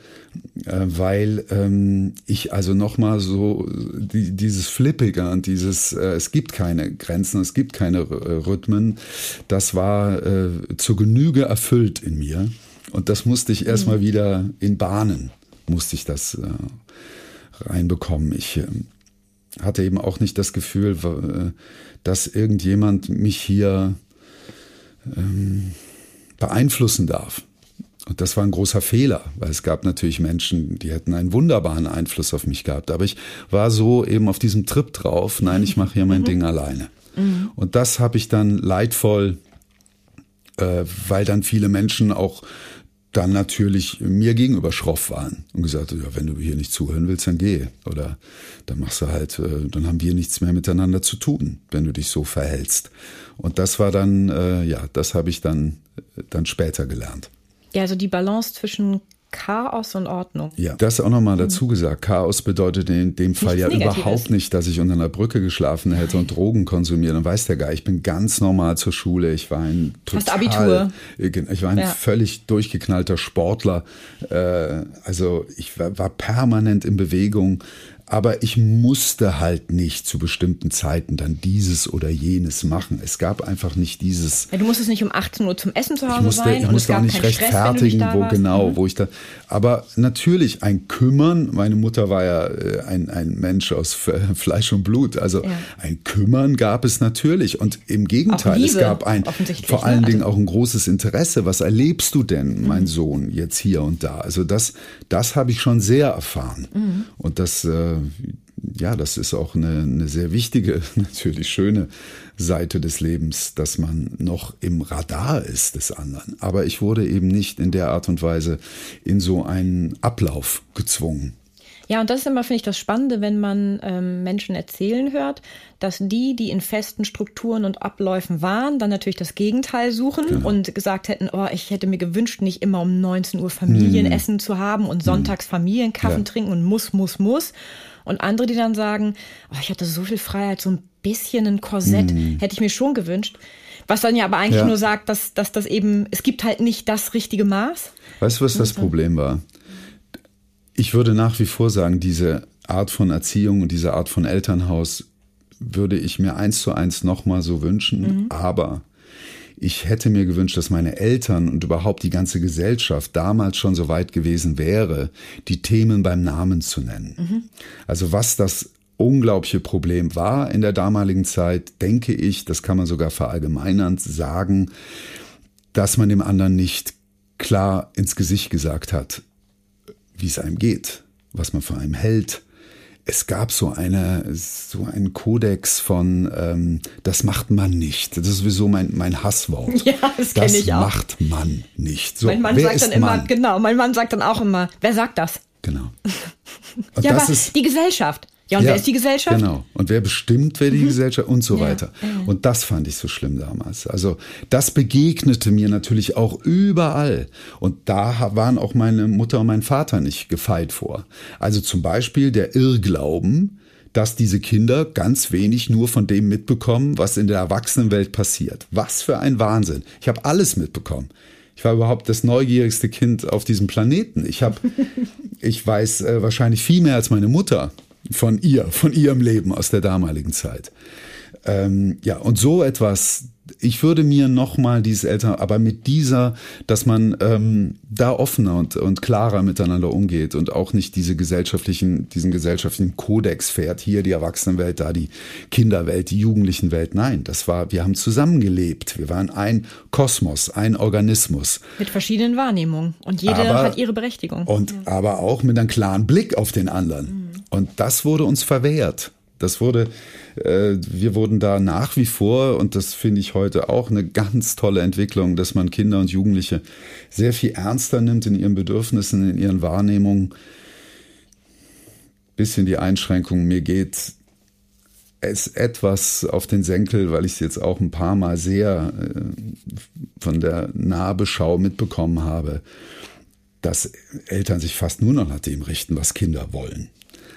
[SPEAKER 2] äh, weil ähm, ich also nochmal so die, dieses Flippige und dieses, äh, es gibt keine Grenzen, es gibt keine äh, Rhythmen, das war äh, zur Genüge erfüllt in mir. Und das musste ich erstmal mhm. wieder in Bahnen, musste ich das äh, reinbekommen. Ich äh, hatte eben auch nicht das Gefühl, äh, dass irgendjemand mich hier ähm, beeinflussen darf. Und das war ein großer Fehler, weil es gab natürlich Menschen, die hätten einen wunderbaren Einfluss auf mich gehabt. Aber ich war so eben auf diesem Trip drauf, nein, ich mache hier mein mhm. Ding alleine. Mhm. Und das habe ich dann leidvoll, äh, weil dann viele Menschen auch dann natürlich mir gegenüber schroff waren und gesagt, ja, wenn du hier nicht zuhören willst, dann geh. Oder dann machst du halt, äh, dann haben wir nichts mehr miteinander zu tun, wenn du dich so verhältst. Und das war dann, äh, ja, das habe ich dann, dann später gelernt.
[SPEAKER 1] Ja, also die Balance zwischen Chaos und Ordnung.
[SPEAKER 2] Ja, das auch nochmal dazu gesagt. Chaos bedeutet in dem Fall Nichts ja Negatives. überhaupt nicht, dass ich unter einer Brücke geschlafen hätte und Drogen konsumiert. Dann weiß der gar, ich bin ganz normal zur Schule. Ich war ein total, Abitur. Ich war ein ja. völlig durchgeknallter Sportler. Äh, also ich war permanent in Bewegung aber ich musste halt nicht zu bestimmten Zeiten dann dieses oder jenes machen. Es gab einfach nicht dieses.
[SPEAKER 1] Ja, du musstest nicht um 18 Uhr zum Essen zu Hause
[SPEAKER 2] ich musste,
[SPEAKER 1] sein.
[SPEAKER 2] Ich musste auch nicht rechtfertigen,
[SPEAKER 1] Stress,
[SPEAKER 2] wo genau, mhm. wo ich da. Aber natürlich ein Kümmern. Meine Mutter war ja äh, ein, ein Mensch aus Fleisch und Blut. Also ja. ein Kümmern gab es natürlich. Und im Gegenteil, Liebe, es gab ein vor allen ne? Dingen also auch ein großes Interesse. Was erlebst du denn, mein mhm. Sohn, jetzt hier und da? Also das, das habe ich schon sehr erfahren. Mhm. Und das äh, ja, das ist auch eine, eine sehr wichtige, natürlich schöne Seite des Lebens, dass man noch im Radar ist des anderen. Aber ich wurde eben nicht in der Art und Weise in so einen Ablauf gezwungen.
[SPEAKER 1] Ja, und das ist immer, finde ich, das Spannende, wenn man ähm, Menschen erzählen hört, dass die, die in festen Strukturen und Abläufen waren, dann natürlich das Gegenteil suchen genau. und gesagt hätten, oh, ich hätte mir gewünscht, nicht immer um 19 Uhr Familienessen hm. zu haben und sonntags Familienkaffen ja. trinken und muss, muss, muss. Und andere, die dann sagen, oh, ich hatte so viel Freiheit, so ein bisschen ein Korsett hm. hätte ich mir schon gewünscht. Was dann ja aber eigentlich ja. nur sagt, dass, dass das eben, es gibt halt nicht das richtige Maß.
[SPEAKER 2] Weißt du, was das Problem war? Ich würde nach wie vor sagen, diese Art von Erziehung und diese Art von Elternhaus würde ich mir eins zu eins nochmal so wünschen. Mhm. Aber ich hätte mir gewünscht, dass meine Eltern und überhaupt die ganze Gesellschaft damals schon so weit gewesen wäre, die Themen beim Namen zu nennen. Mhm. Also was das unglaubliche Problem war in der damaligen Zeit, denke ich, das kann man sogar verallgemeinernd sagen, dass man dem anderen nicht klar ins Gesicht gesagt hat, wie es einem geht, was man von einem hält. Es gab so eine, so einen Kodex von, ähm, das macht man nicht. Das ist sowieso mein, mein Hasswort.
[SPEAKER 1] Ja, das kenne ich auch.
[SPEAKER 2] Das macht man nicht. So,
[SPEAKER 1] mein Mann sagt dann immer, Mann? genau, mein Mann sagt dann auch immer, wer sagt das?
[SPEAKER 2] Genau.
[SPEAKER 1] Und ja, aber ist, die Gesellschaft. Ja, und ja, wer ist die Gesellschaft?
[SPEAKER 2] Genau. Und wer bestimmt, wer die mhm. Gesellschaft und so ja, weiter. Und das fand ich so schlimm damals. Also das begegnete mir natürlich auch überall. Und da waren auch meine Mutter und mein Vater nicht gefeit vor. Also zum Beispiel der Irrglauben, dass diese Kinder ganz wenig nur von dem mitbekommen, was in der Erwachsenenwelt passiert. Was für ein Wahnsinn. Ich habe alles mitbekommen. Ich war überhaupt das neugierigste Kind auf diesem Planeten. Ich habe, ich weiß äh, wahrscheinlich viel mehr als meine Mutter von ihr, von ihrem Leben aus der damaligen Zeit. Ähm, ja, und so etwas, ich würde mir nochmal dieses Eltern, aber mit dieser, dass man ähm, da offener und, und klarer miteinander umgeht und auch nicht diese gesellschaftlichen, diesen gesellschaftlichen Kodex fährt, hier die Erwachsenenwelt, da die Kinderwelt, die Jugendlichenwelt. Nein, das war, wir haben zusammengelebt. Wir waren ein Kosmos, ein Organismus.
[SPEAKER 1] Mit verschiedenen Wahrnehmungen. Und jede aber, hat ihre Berechtigung.
[SPEAKER 2] Und ja. aber auch mit einem klaren Blick auf den anderen. Mhm. Und das wurde uns verwehrt. Das wurde, äh, wir wurden da nach wie vor, und das finde ich heute auch eine ganz tolle Entwicklung, dass man Kinder und Jugendliche sehr viel ernster nimmt in ihren Bedürfnissen, in ihren Wahrnehmungen. Bisschen die Einschränkung, mir geht es etwas auf den Senkel, weil ich es jetzt auch ein paar Mal sehr äh, von der Nahbeschau mitbekommen habe, dass Eltern sich fast nur noch nach dem richten, was Kinder wollen.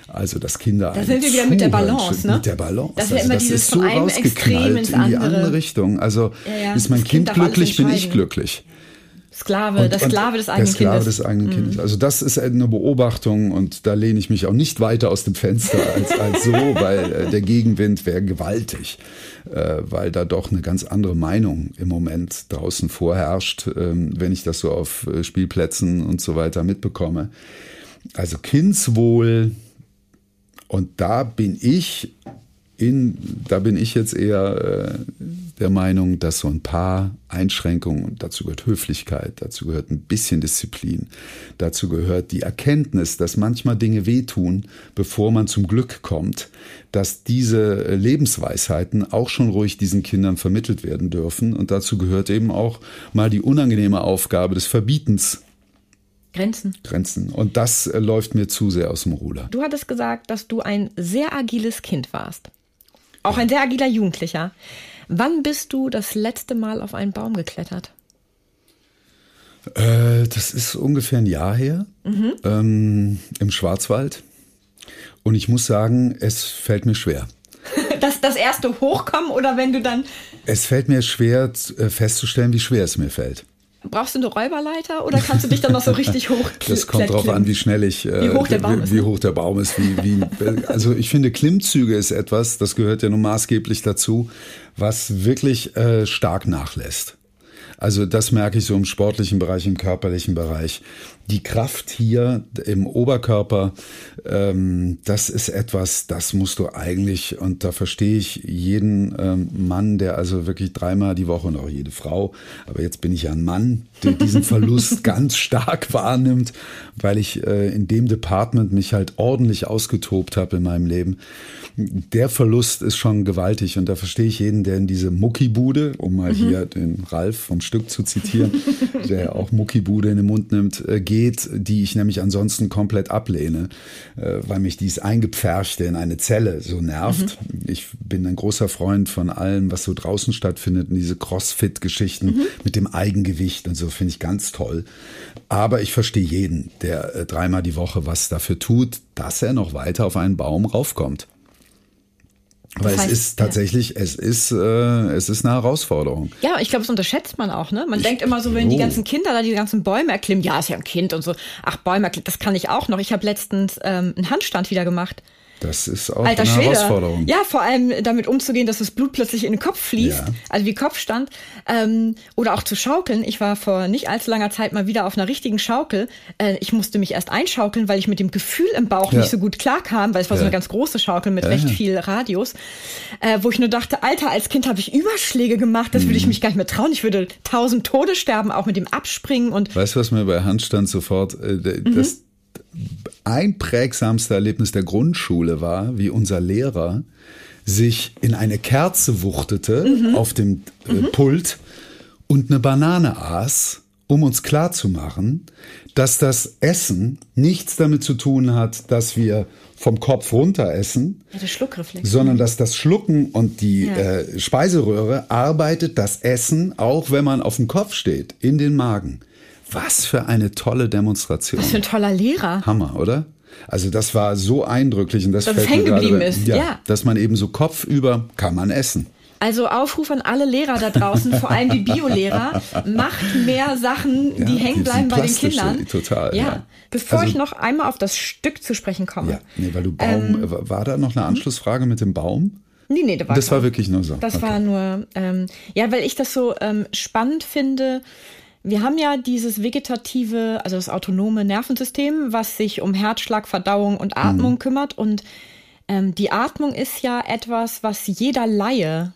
[SPEAKER 2] Also dass Kinder
[SPEAKER 1] Da sind wir wieder mit der Balance, ne?
[SPEAKER 2] Mit der Balance.
[SPEAKER 1] Das, also, das ist so rausgeknallt
[SPEAKER 2] in die andere Richtung. Also ja, ja. ist mein das Kind, glücklich, bin ich glücklich.
[SPEAKER 1] Sklave, und, der Sklave des eigenen Kindes. Der Sklave
[SPEAKER 2] des eigenen Kindes. Mhm. Also das ist eine Beobachtung und da lehne ich mich auch nicht weiter aus dem Fenster als, als so, weil äh, der Gegenwind wäre gewaltig, äh, weil da doch eine ganz andere Meinung im Moment draußen vorherrscht, ähm, wenn ich das so auf äh, Spielplätzen und so weiter mitbekomme. Also Kindswohl, und da bin ich in, da bin ich jetzt eher äh, der Meinung, dass so ein paar Einschränkungen, und dazu gehört Höflichkeit, dazu gehört ein bisschen Disziplin, dazu gehört die Erkenntnis, dass manchmal Dinge wehtun, bevor man zum Glück kommt, dass diese Lebensweisheiten auch schon ruhig diesen Kindern vermittelt werden dürfen. Und dazu gehört eben auch mal die unangenehme Aufgabe des Verbietens
[SPEAKER 1] Grenzen.
[SPEAKER 2] Grenzen. Und das äh, läuft mir zu sehr aus dem Ruder.
[SPEAKER 1] Du hattest gesagt, dass du ein sehr agiles Kind warst. Auch ein sehr agiler Jugendlicher. Wann bist du das letzte Mal auf einen Baum geklettert?
[SPEAKER 2] Äh, das ist ungefähr ein Jahr her mhm. ähm, im Schwarzwald. Und ich muss sagen, es fällt mir schwer.
[SPEAKER 1] Das, das erste Hochkommen oder wenn du dann.
[SPEAKER 2] Es fällt mir schwer äh, festzustellen, wie schwer es mir fällt.
[SPEAKER 1] Brauchst du eine Räuberleiter oder kannst du dich dann noch so richtig hoch?
[SPEAKER 2] Das kommt drauf an, wie schnell ich,
[SPEAKER 1] äh, wie hoch der Baum
[SPEAKER 2] wie,
[SPEAKER 1] ist.
[SPEAKER 2] Wie ne? hoch der Baum ist. Wie, wie, also ich finde, Klimmzüge ist etwas, das gehört ja nun maßgeblich dazu, was wirklich äh, stark nachlässt. Also das merke ich so im sportlichen Bereich, im körperlichen Bereich. Die Kraft hier im Oberkörper, ähm, das ist etwas, das musst du eigentlich, und da verstehe ich jeden ähm, Mann, der also wirklich dreimal die Woche und auch jede Frau, aber jetzt bin ich ja ein Mann, der diesen Verlust ganz stark wahrnimmt, weil ich äh, in dem Department mich halt ordentlich ausgetobt habe in meinem Leben der Verlust ist schon gewaltig und da verstehe ich jeden, der in diese Muckibude, um mal mhm. hier den Ralf vom Stück zu zitieren, der auch Muckibude in den Mund nimmt, äh, geht, die ich nämlich ansonsten komplett ablehne, äh, weil mich dies Eingepferchte in eine Zelle so nervt. Mhm. Ich bin ein großer Freund von allem, was so draußen stattfindet, und diese Crossfit-Geschichten mhm. mit dem Eigengewicht und so finde ich ganz toll. Aber ich verstehe jeden, der äh, dreimal die Woche was dafür tut, dass er noch weiter auf einen Baum raufkommt. Weil das heißt, es ist tatsächlich, ja. es ist, äh, es ist eine Herausforderung.
[SPEAKER 1] Ja, ich glaube, das unterschätzt man auch, ne? Man ich, denkt immer so, wenn oh. die ganzen Kinder da die ganzen Bäume erklimmen, ja, ist ja ein Kind und so. Ach, Bäume erklimmen, das kann ich auch noch. Ich habe letztens ähm, einen Handstand wieder gemacht.
[SPEAKER 2] Das ist auch Alter eine Schwede. Herausforderung.
[SPEAKER 1] Ja, vor allem damit umzugehen, dass das Blut plötzlich in den Kopf fließt, ja. also wie Kopfstand. Ähm, oder auch zu schaukeln. Ich war vor nicht allzu langer Zeit mal wieder auf einer richtigen Schaukel. Äh, ich musste mich erst einschaukeln, weil ich mit dem Gefühl im Bauch ja. nicht so gut klarkam, weil es war ja. so eine ganz große Schaukel mit recht viel Radius. Äh, wo ich nur dachte, Alter, als Kind habe ich Überschläge gemacht, das mhm. würde ich mich gar nicht mehr trauen. Ich würde tausend Tode sterben, auch mit dem Abspringen und.
[SPEAKER 2] Weißt du, was mir bei Handstand sofort, äh, das, mhm einprägsamste Erlebnis der Grundschule war, wie unser Lehrer sich in eine Kerze wuchtete mhm. auf dem äh, mhm. Pult und eine Banane aß, um uns klarzumachen, dass das Essen nichts damit zu tun hat, dass wir vom Kopf runter essen,
[SPEAKER 1] ja,
[SPEAKER 2] sondern dass das Schlucken und die ja. äh, Speiseröhre arbeitet das Essen, auch wenn man auf dem Kopf steht, in den Magen. Was für eine tolle Demonstration.
[SPEAKER 1] Was für ein toller Lehrer.
[SPEAKER 2] Hammer, oder? Also das war so eindrücklich und das
[SPEAKER 1] dass
[SPEAKER 2] fällt
[SPEAKER 1] es hängen geblieben ist. Ja,
[SPEAKER 2] ja, dass man eben so kopfüber kann man essen.
[SPEAKER 1] Also Aufruf an alle Lehrer da draußen, vor allem die Biolehrer, macht mehr Sachen, die ja, hängen bleiben bei den Kindern.
[SPEAKER 2] Total.
[SPEAKER 1] Ja. ja. Bevor also, ich noch einmal auf das Stück zu sprechen komme. Ja,
[SPEAKER 2] nee, weil du Baum, ähm, war da noch eine Anschlussfrage mit dem Baum?
[SPEAKER 1] Nee, nee, da war
[SPEAKER 2] das war wirklich nur so.
[SPEAKER 1] Das okay. war nur, ähm, ja, weil ich das so ähm, spannend finde, wir haben ja dieses vegetative, also das autonome Nervensystem, was sich um Herzschlag, Verdauung und Atmung mhm. kümmert. Und ähm, die Atmung ist ja etwas, was jeder Laie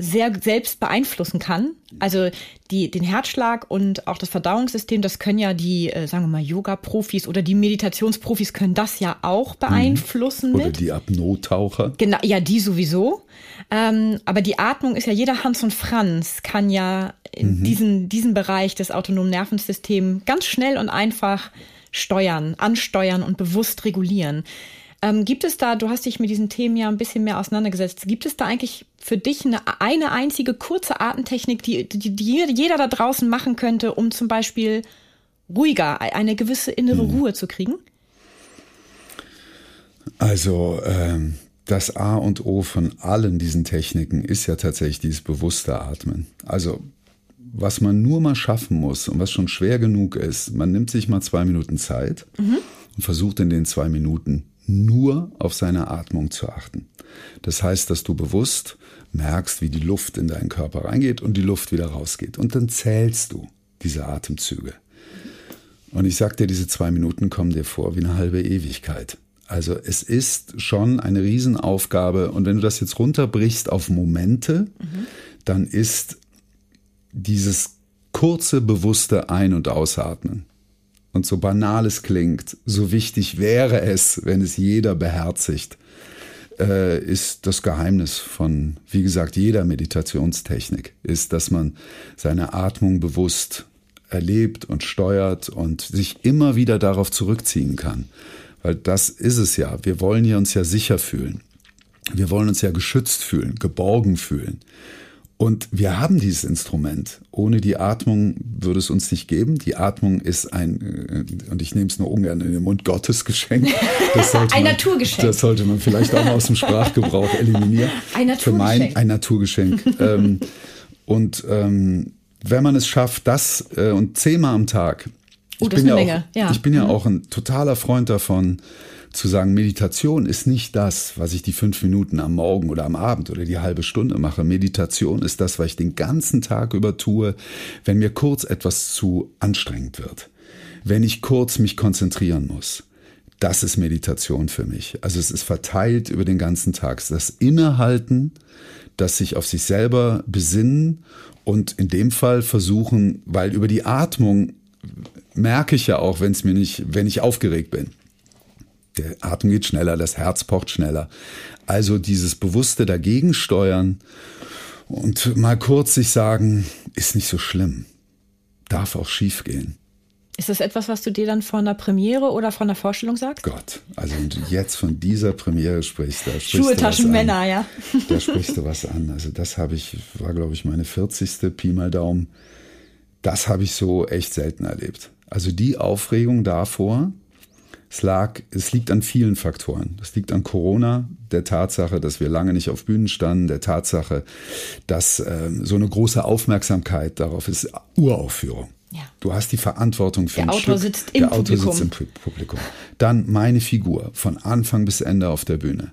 [SPEAKER 1] sehr selbst beeinflussen kann. Also die, den Herzschlag und auch das Verdauungssystem, das können ja die, äh, sagen wir mal, Yoga-Profis oder die Meditationsprofis können das ja auch beeinflussen.
[SPEAKER 2] Oder
[SPEAKER 1] mit.
[SPEAKER 2] die Apnoe-Taucher.
[SPEAKER 1] Genau, ja, die sowieso. Ähm, aber die Atmung ist ja, jeder Hans und Franz kann ja mhm. diesen, diesen Bereich des autonomen Nervensystems ganz schnell und einfach steuern, ansteuern und bewusst regulieren. Ähm, gibt es da, du hast dich mit diesen Themen ja ein bisschen mehr auseinandergesetzt, gibt es da eigentlich für dich eine, eine einzige kurze Atemtechnik, die, die, die jeder da draußen machen könnte, um zum Beispiel ruhiger, eine gewisse innere mhm. Ruhe zu kriegen?
[SPEAKER 2] Also ähm, das A und O von allen diesen Techniken ist ja tatsächlich dieses bewusste Atmen. Also was man nur mal schaffen muss und was schon schwer genug ist, man nimmt sich mal zwei Minuten Zeit mhm. und versucht in den zwei Minuten nur auf seine Atmung zu achten. Das heißt, dass du bewusst merkst, wie die Luft in deinen Körper reingeht und die Luft wieder rausgeht. Und dann zählst du diese Atemzüge. Und ich sag dir, diese zwei Minuten kommen dir vor wie eine halbe Ewigkeit. Also es ist schon eine Riesenaufgabe. Und wenn du das jetzt runterbrichst auf Momente, mhm. dann ist dieses kurze, bewusste Ein- und Ausatmen und so banal es klingt, so wichtig wäre es, wenn es jeder beherzigt, äh, ist das Geheimnis von, wie gesagt, jeder Meditationstechnik, ist, dass man seine Atmung bewusst erlebt und steuert und sich immer wieder darauf zurückziehen kann. Weil das ist es ja. Wir wollen ja uns ja sicher fühlen. Wir wollen uns ja geschützt fühlen, geborgen fühlen. Und wir haben dieses Instrument. Ohne die Atmung würde es uns nicht geben. Die Atmung ist ein, äh, und ich nehme es nur ungern in den Mund, Gottesgeschenk.
[SPEAKER 1] ein man, Naturgeschenk.
[SPEAKER 2] Das sollte man vielleicht auch mal aus dem Sprachgebrauch eliminieren.
[SPEAKER 1] Ein Naturgeschenk.
[SPEAKER 2] Für mein, ein Naturgeschenk. ähm, und ähm, wenn man es schafft, das äh, und zehnmal am Tag.
[SPEAKER 1] Oh, das ist eine
[SPEAKER 2] ja
[SPEAKER 1] Menge.
[SPEAKER 2] Auch,
[SPEAKER 1] ja.
[SPEAKER 2] Ich bin ja
[SPEAKER 1] mhm.
[SPEAKER 2] auch ein totaler Freund davon, zu sagen, Meditation ist nicht das, was ich die fünf Minuten am Morgen oder am Abend oder die halbe Stunde mache. Meditation ist das, was ich den ganzen Tag über tue, wenn mir kurz etwas zu anstrengend wird, wenn ich kurz mich konzentrieren muss. Das ist Meditation für mich. Also es ist verteilt über den ganzen Tag. Das Innehalten, das sich auf sich selber besinnen und in dem Fall versuchen, weil über die Atmung merke ich ja auch, wenn es mir nicht, wenn ich aufgeregt bin der Atem geht schneller, das Herz pocht schneller. Also dieses bewusste Dagegensteuern und mal kurz sich sagen, ist nicht so schlimm, darf auch schief gehen.
[SPEAKER 1] Ist das etwas, was du dir dann von der Premiere oder von der Vorstellung sagst?
[SPEAKER 2] Gott, also wenn du jetzt von dieser Premiere sprichst, da sprichst
[SPEAKER 1] Schuhe,
[SPEAKER 2] du
[SPEAKER 1] Taschen,
[SPEAKER 2] was
[SPEAKER 1] Männer, ja.
[SPEAKER 2] Da sprichst du was an. Also das habe ich, war glaube ich meine 40. Pi mal Daumen. Das habe ich so echt selten erlebt. Also die Aufregung davor, es lag, es liegt an vielen Faktoren. Es liegt an Corona, der Tatsache, dass wir lange nicht auf Bühnen standen, der Tatsache, dass äh, so eine große Aufmerksamkeit darauf ist, Uraufführung.
[SPEAKER 1] Ja.
[SPEAKER 2] Du hast die Verantwortung für
[SPEAKER 1] Der
[SPEAKER 2] ein
[SPEAKER 1] Autor
[SPEAKER 2] Stück.
[SPEAKER 1] sitzt im
[SPEAKER 2] der Autor
[SPEAKER 1] Publikum.
[SPEAKER 2] sitzt im Publikum. Dann meine Figur von Anfang bis Ende auf der Bühne.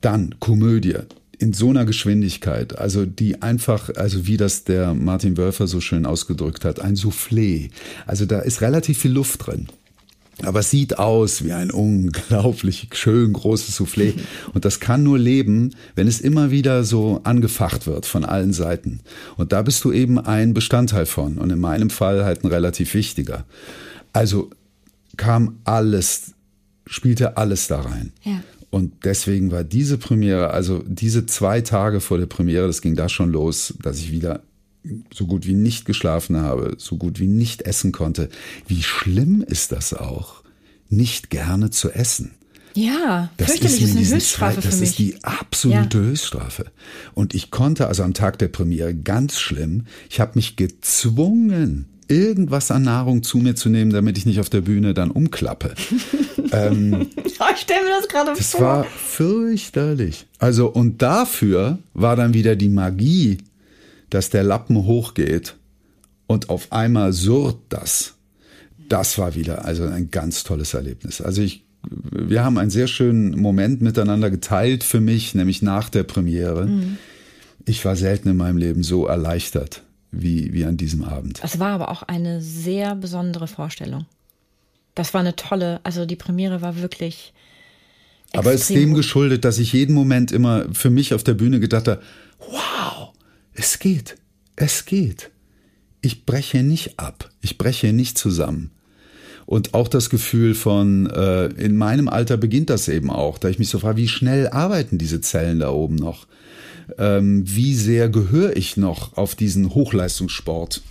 [SPEAKER 2] Dann Komödie in so einer Geschwindigkeit, also die einfach, also wie das der Martin Wölfer so schön ausgedrückt hat, ein Soufflé. Also da ist relativ viel Luft drin. Aber es sieht aus wie ein unglaublich schön großes Soufflé. Und das kann nur leben, wenn es immer wieder so angefacht wird von allen Seiten. Und da bist du eben ein Bestandteil von. Und in meinem Fall halt ein relativ wichtiger. Also kam alles, spielte alles da rein.
[SPEAKER 1] Ja.
[SPEAKER 2] Und deswegen war diese Premiere, also diese zwei Tage vor der Premiere, das ging da schon los, dass ich wieder so gut wie nicht geschlafen habe, so gut wie nicht essen konnte. Wie schlimm ist das auch, nicht gerne zu essen?
[SPEAKER 1] Ja,
[SPEAKER 2] Das
[SPEAKER 1] fürchterlich
[SPEAKER 2] mir
[SPEAKER 1] ist eine Höchststrafe
[SPEAKER 2] Zwei- Das
[SPEAKER 1] für mich.
[SPEAKER 2] ist die absolute Höchststrafe. Und ich konnte also am Tag der Premiere ganz schlimm, ich habe mich gezwungen, irgendwas an Nahrung zu mir zu nehmen, damit ich nicht auf der Bühne dann umklappe. ähm,
[SPEAKER 1] Ja, ich stelle mir das gerade
[SPEAKER 2] das
[SPEAKER 1] vor.
[SPEAKER 2] war fürchterlich. Also, und dafür war dann wieder die Magie, dass der Lappen hochgeht und auf einmal surrt das. Das war wieder also ein ganz tolles Erlebnis. Also ich, wir haben einen sehr schönen Moment miteinander geteilt für mich, nämlich nach der Premiere. Ich war selten in meinem Leben so erleichtert wie, wie an diesem Abend.
[SPEAKER 1] Es war aber auch eine sehr besondere Vorstellung. Das war eine tolle, also die Premiere war wirklich.
[SPEAKER 2] Aber es ist dem
[SPEAKER 1] gut.
[SPEAKER 2] geschuldet, dass ich jeden Moment immer für mich auf der Bühne gedacht habe, wow, es geht, es geht. Ich breche nicht ab, ich breche nicht zusammen. Und auch das Gefühl von, äh, in meinem Alter beginnt das eben auch, da ich mich so frage, wie schnell arbeiten diese Zellen da oben noch? Ähm, wie sehr gehöre ich noch auf diesen Hochleistungssport?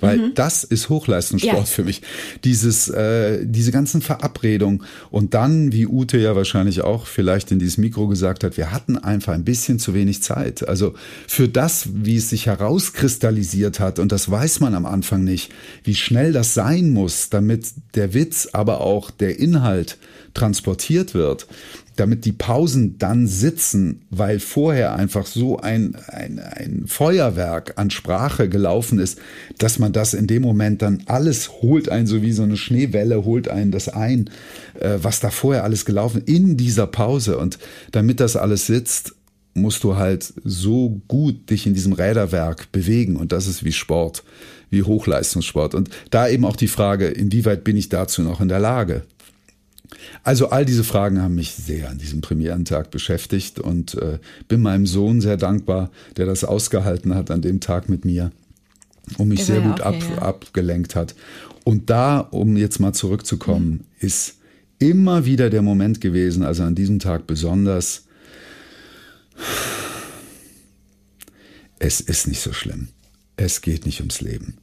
[SPEAKER 2] Weil das ist Hochleistungssport
[SPEAKER 1] Ja.
[SPEAKER 2] für mich. Dieses, äh, diese ganzen Verabredungen. Und dann, wie Ute ja wahrscheinlich auch vielleicht in dieses Mikro gesagt hat, wir hatten einfach ein bisschen zu wenig Zeit. Also für das, wie es sich herauskristallisiert hat, und das weiß man am Anfang nicht, wie schnell das sein muss, damit der Witz, aber auch der Inhalt transportiert wird, damit die Pausen dann sitzen, weil vorher einfach so ein, ein, ein Feuerwerk an Sprache gelaufen ist, dass man das in dem Moment dann alles holt ein, so wie so eine Schneewelle holt einen das ein, äh, was da vorher alles gelaufen in dieser Pause. Und damit das alles sitzt, musst du halt so gut dich in diesem Räderwerk bewegen. Und das ist wie Sport, wie Hochleistungssport. Und da eben auch die Frage, inwieweit bin ich dazu noch in der Lage? Also all diese Fragen haben mich sehr an diesem Premierentag beschäftigt und äh, bin meinem Sohn sehr dankbar, der das ausgehalten hat an dem Tag mit mir und mich sehr gut ab,
[SPEAKER 1] hier, ja.
[SPEAKER 2] abgelenkt hat. Und da, um jetzt mal zurückzukommen, ist immer wieder der Moment gewesen, also an diesem Tag besonders, es ist nicht so schlimm. es geht nicht ums Leben.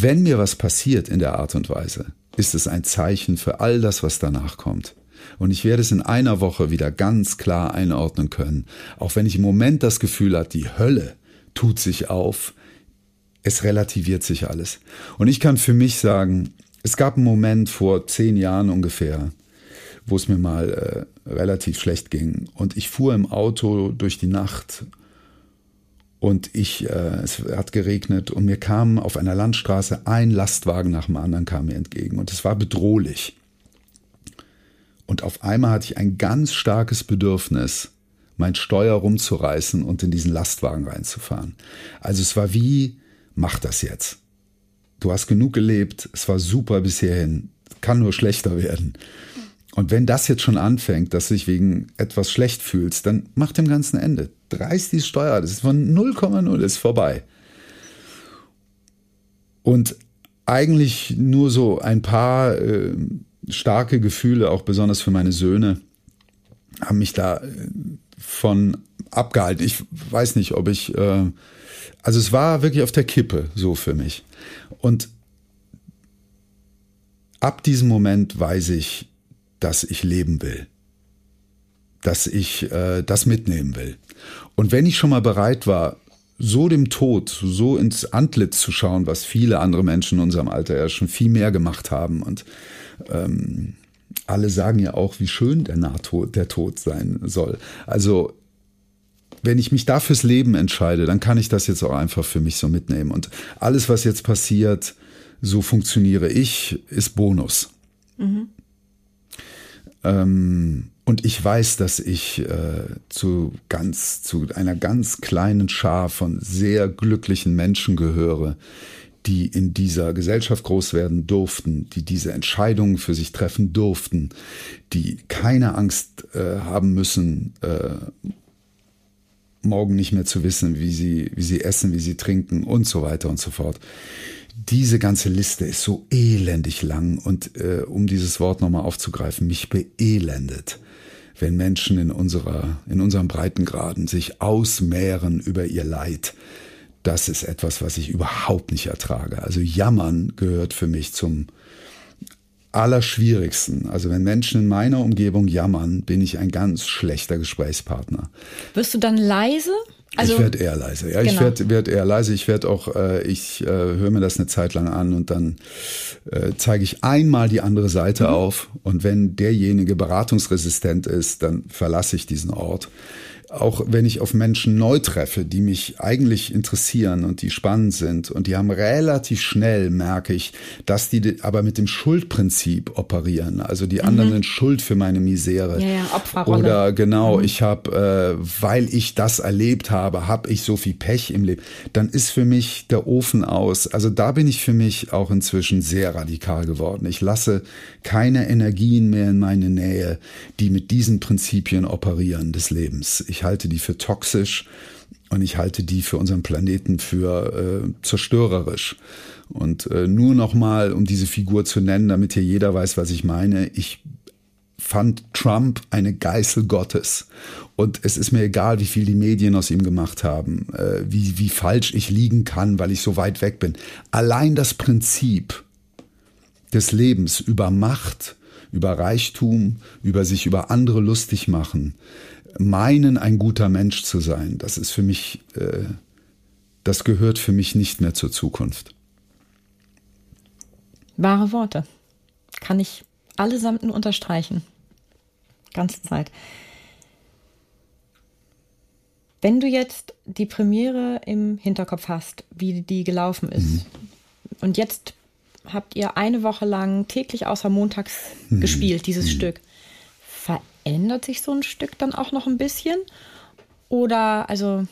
[SPEAKER 2] Wenn mir was passiert in der Art und Weise, ist es ein Zeichen für all das, was danach kommt. Und ich werde es in einer Woche wieder ganz klar einordnen können. Auch wenn ich im Moment das Gefühl habe, die Hölle tut sich auf, es relativiert sich alles. Und ich kann für mich sagen, es gab einen Moment vor zehn Jahren ungefähr, wo es mir mal äh, relativ schlecht ging. Und ich fuhr im Auto durch die Nacht und ich, äh, es hat geregnet und mir kam auf einer Landstraße ein Lastwagen nach dem anderen kam mir entgegen und es war bedrohlich. Und auf einmal hatte ich ein ganz starkes Bedürfnis, mein Steuer rumzureißen und in diesen Lastwagen reinzufahren. Also es war wie, mach das jetzt. Du hast genug gelebt, es war super bis hierhin, kann nur schlechter werden. Und wenn das jetzt schon anfängt, dass du dich wegen etwas schlecht fühlst, dann mach dem ganzen Ende. Dreist die Steuer, das ist von 0,0, ist vorbei. Und eigentlich nur so ein paar äh, starke Gefühle, auch besonders für meine Söhne, haben mich da äh, von abgehalten. Ich weiß nicht, ob ich, äh, also es war wirklich auf der Kippe so für mich. Und ab diesem Moment weiß ich, dass ich leben will, dass ich äh, das mitnehmen will. Und wenn ich schon mal bereit war, so dem Tod, so ins Antlitz zu schauen, was viele andere Menschen in unserem Alter ja schon viel mehr gemacht haben und ähm, alle sagen ja auch, wie schön der Nahtod, der Tod sein soll. Also wenn ich mich da fürs Leben entscheide, dann kann ich das jetzt auch einfach für mich so mitnehmen. Und alles, was jetzt passiert, so funktioniere ich, ist Bonus. Mhm. Ähm, und ich weiß, dass ich äh, zu ganz, zu einer ganz kleinen Schar von sehr glücklichen Menschen gehöre, die in dieser Gesellschaft groß werden durften, die diese Entscheidungen für sich treffen durften, die keine Angst äh, haben müssen, äh, morgen nicht mehr zu wissen, wie sie, wie sie essen, wie sie trinken und so weiter und so fort. Diese ganze Liste ist so elendig lang und äh, um dieses Wort nochmal aufzugreifen, mich beelendet, wenn Menschen in unserer, in unserem Breitengraden sich ausmehren über ihr Leid das ist etwas, was ich überhaupt nicht ertrage. Also jammern gehört für mich zum Allerschwierigsten. Also wenn Menschen in meiner Umgebung jammern, bin ich ein ganz schlechter Gesprächspartner.
[SPEAKER 1] Wirst du dann leise?
[SPEAKER 2] Also, ich werde eher leise. Ja, genau. ich werde werd eher leise. Ich werde auch, äh, ich äh, höre mir das eine Zeit lang an und dann äh, zeige ich einmal die andere Seite mhm. auf. Und wenn derjenige beratungsresistent ist, dann verlasse ich diesen Ort auch wenn ich auf Menschen neu treffe, die mich eigentlich interessieren und die spannend sind und die haben relativ schnell, merke ich, dass die aber mit dem Schuldprinzip operieren. Also die anderen mhm. sind schuld für meine Misere.
[SPEAKER 1] Ja, ja, Opferrolle.
[SPEAKER 2] Oder genau, mhm. ich habe, äh, weil ich das erlebt habe, habe ich so viel Pech im Leben. Dann ist für mich der Ofen aus. Also da bin ich für mich auch inzwischen sehr radikal geworden. Ich lasse keine Energien mehr in meine Nähe, die mit diesen Prinzipien operieren des Lebens. Ich ich halte die für toxisch und ich halte die für unseren Planeten für äh, zerstörerisch. Und äh, nur nochmal, um diese Figur zu nennen, damit hier jeder weiß, was ich meine, ich fand Trump eine Geißel Gottes. Und es ist mir egal, wie viel die Medien aus ihm gemacht haben, äh, wie, wie falsch ich liegen kann, weil ich so weit weg bin. Allein das Prinzip des Lebens über Macht, über Reichtum, über sich über andere lustig machen, meinen, ein guter Mensch zu sein, das ist für mich, äh, das gehört für mich nicht mehr zur Zukunft.
[SPEAKER 1] Wahre Worte. Kann ich allesamt nur unterstreichen. Ganze Zeit. Wenn du jetzt die Premiere im Hinterkopf hast, wie die gelaufen ist, mhm. und jetzt habt ihr eine Woche lang täglich außer montags mhm. gespielt, dieses mhm. Stück ändert sich so ein Stück dann auch noch ein bisschen? Oder also.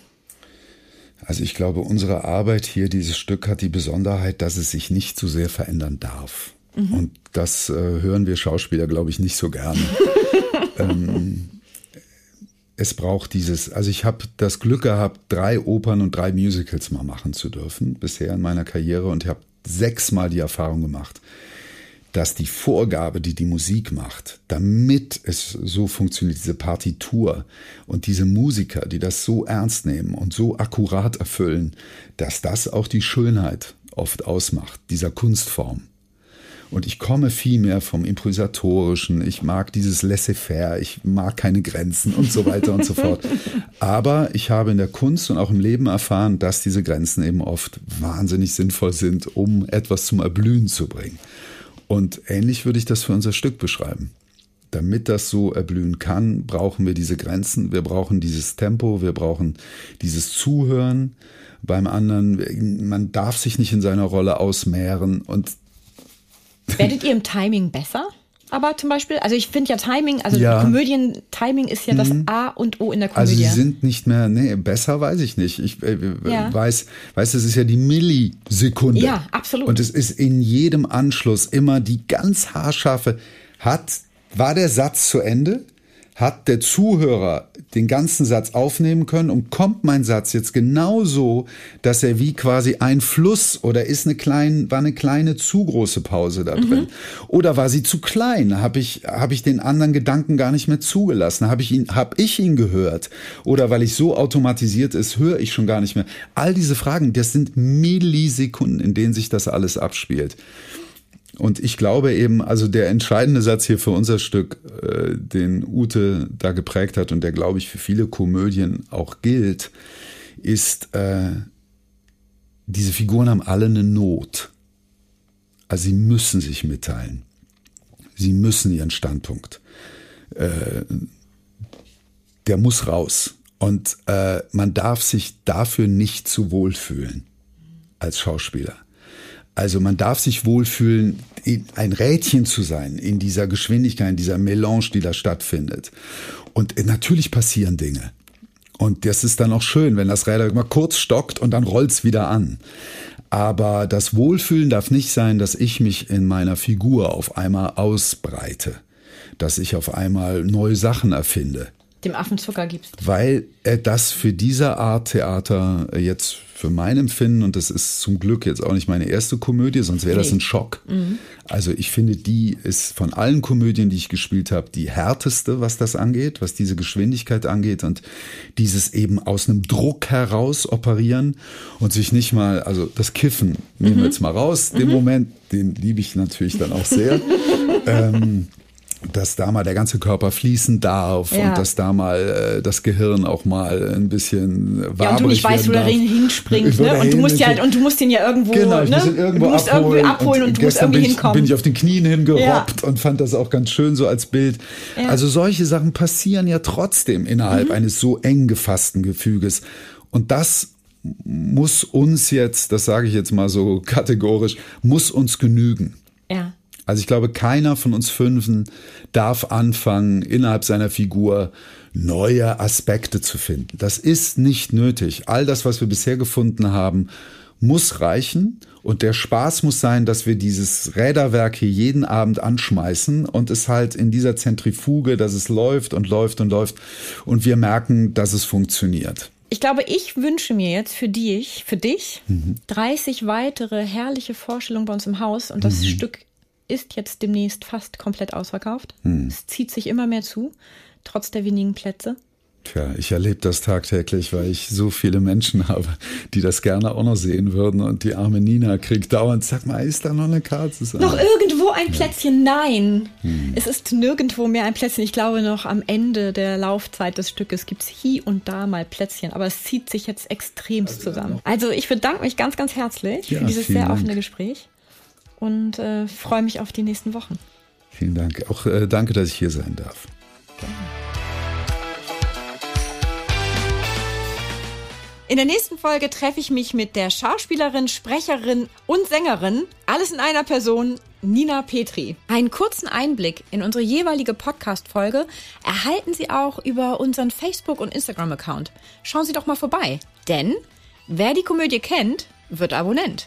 [SPEAKER 2] Also ich glaube, unsere Arbeit hier, dieses Stück hat die Besonderheit, dass es sich nicht zu sehr verändern darf. Mhm. Und das äh, hören wir Schauspieler, glaube ich, nicht so gerne. ähm, es braucht dieses, also ich habe das Glück gehabt, drei Opern und drei Musicals mal machen zu dürfen bisher in meiner Karriere und habe sechsmal die Erfahrung gemacht, dass die Vorgabe, die die Musik macht, damit es so funktioniert, diese Partitur und diese Musiker, die das so ernst nehmen und so akkurat erfüllen, dass das auch die Schönheit oft ausmacht, dieser Kunstform. Und ich komme viel mehr vom Improvisatorischen. Ich mag dieses Laissez-faire. Ich mag keine Grenzen und so weiter und so fort. Aber ich habe in der Kunst und auch im Leben erfahren, dass diese Grenzen eben oft wahnsinnig sinnvoll sind, um etwas zum Erblühen zu bringen. Und ähnlich würde ich das für unser Stück beschreiben. Damit das so erblühen kann, brauchen wir diese Grenzen, wir brauchen dieses Tempo, wir brauchen dieses Zuhören beim anderen. Man darf sich nicht in seiner Rolle ausmehren und
[SPEAKER 1] Werdet ihr im Timing besser? Aber zum Beispiel, also ich finde ja Timing, also ja. Komödien, Timing ist ja das mhm. A und O in der Komödie.
[SPEAKER 2] Also sie sind nicht mehr, nee, besser weiß ich nicht. Ich äh, ja. weiß, weiß, es ist ja die Millisekunde.
[SPEAKER 1] Ja, absolut.
[SPEAKER 2] Und es ist in jedem Anschluss immer die ganz haarscharfe, hat, war der Satz zu Ende? Hat der Zuhörer den ganzen Satz aufnehmen können und kommt mein Satz jetzt genauso, dass er wie quasi ein Fluss oder ist eine kleine, war eine kleine zu große Pause da drin? Mhm. Oder war sie zu klein? Habe ich, habe ich den anderen Gedanken gar nicht mehr zugelassen? Habe ich ihn, habe ich ihn gehört? Oder weil ich so automatisiert ist, höre ich schon gar nicht mehr? All diese Fragen, das sind Millisekunden, in denen sich das alles abspielt. Und ich glaube eben, also der entscheidende Satz hier für unser Stück, äh, den Ute da geprägt hat und der, glaube ich, für viele Komödien auch gilt, ist, äh, diese Figuren haben alle eine Not. Also sie müssen sich mitteilen. Sie müssen ihren Standpunkt. Äh, der muss raus. Und äh, man darf sich dafür nicht zu wohl fühlen als Schauspieler. Also man darf sich wohlfühlen, ein Rädchen zu sein in dieser Geschwindigkeit, in dieser Melange, die da stattfindet. Und natürlich passieren Dinge. Und das ist dann auch schön, wenn das Räder mal kurz stockt und dann rollt's wieder an. Aber das Wohlfühlen darf nicht sein, dass ich mich in meiner Figur auf einmal ausbreite, dass ich auf einmal neue Sachen erfinde.
[SPEAKER 1] Dem Affen Zucker gibst.
[SPEAKER 2] Weil äh, das für diese Art Theater jetzt für mein Empfinden, und das ist zum Glück jetzt auch nicht meine erste Komödie, sonst wäre das ein Schock. Mhm. Also ich finde, die ist von allen Komödien, die ich gespielt habe, die härteste, was das angeht, was diese Geschwindigkeit angeht und dieses eben aus einem Druck heraus operieren und sich nicht mal, also das Kiffen nehmen wir mhm. jetzt mal raus, den mhm. Moment, den liebe ich natürlich dann auch sehr. ähm, dass da mal der ganze Körper fließen darf ja. und dass da mal äh, das Gehirn auch mal ein bisschen wabrig Ja, und du nicht weißt, wo der
[SPEAKER 1] hinspringt, ne? Und du musst ja und du musst ihn ja irgendwo,
[SPEAKER 2] genau,
[SPEAKER 1] ich
[SPEAKER 2] ne? irgendwo
[SPEAKER 1] du musst
[SPEAKER 2] abholen,
[SPEAKER 1] irgendwie abholen und, und du musst irgendwie
[SPEAKER 2] bin ich,
[SPEAKER 1] hinkommen.
[SPEAKER 2] bin ich auf den Knien hingerobbt ja. und fand das auch ganz schön so als Bild. Ja. Also solche Sachen passieren ja trotzdem innerhalb mhm. eines so eng gefassten Gefüges und das muss uns jetzt, das sage ich jetzt mal so kategorisch, muss uns genügen. Also ich glaube, keiner von uns Fünfen darf anfangen, innerhalb seiner Figur neue Aspekte zu finden. Das ist nicht nötig. All das, was wir bisher gefunden haben, muss reichen. Und der Spaß muss sein, dass wir dieses Räderwerk hier jeden Abend anschmeißen und es halt in dieser Zentrifuge, dass es läuft und läuft und läuft und wir merken, dass es funktioniert.
[SPEAKER 1] Ich glaube, ich wünsche mir jetzt für dich, für dich, mhm. 30 weitere herrliche Vorstellungen bei uns im Haus und das mhm. Stück ist jetzt demnächst fast komplett ausverkauft. Hm. Es zieht sich immer mehr zu, trotz der wenigen Plätze.
[SPEAKER 2] Tja, ich erlebe das tagtäglich, weil ich so viele Menschen habe, die das gerne auch noch sehen würden. Und die arme Nina kriegt dauernd, sag mal, ist da noch eine Karte?
[SPEAKER 1] Noch irgendwo ein Plätzchen? Ja. Nein. Hm. Es ist nirgendwo mehr ein Plätzchen. Ich glaube, noch am Ende der Laufzeit des Stückes gibt es hier und da mal Plätzchen. Aber es zieht sich jetzt extremst also, zusammen. Also ich bedanke mich ganz, ganz herzlich ja, für dieses sehr offene Dank. Gespräch und äh, freue mich auf die nächsten Wochen.
[SPEAKER 2] Vielen Dank. Auch äh, danke, dass ich hier sein darf. Gerne.
[SPEAKER 1] In der nächsten Folge treffe ich mich mit der Schauspielerin, Sprecherin und Sängerin, alles in einer Person, Nina Petri. Einen kurzen Einblick in unsere jeweilige Podcast-Folge erhalten Sie auch über unseren Facebook- und Instagram-Account. Schauen Sie doch mal vorbei. Denn wer die Komödie kennt, wird Abonnent.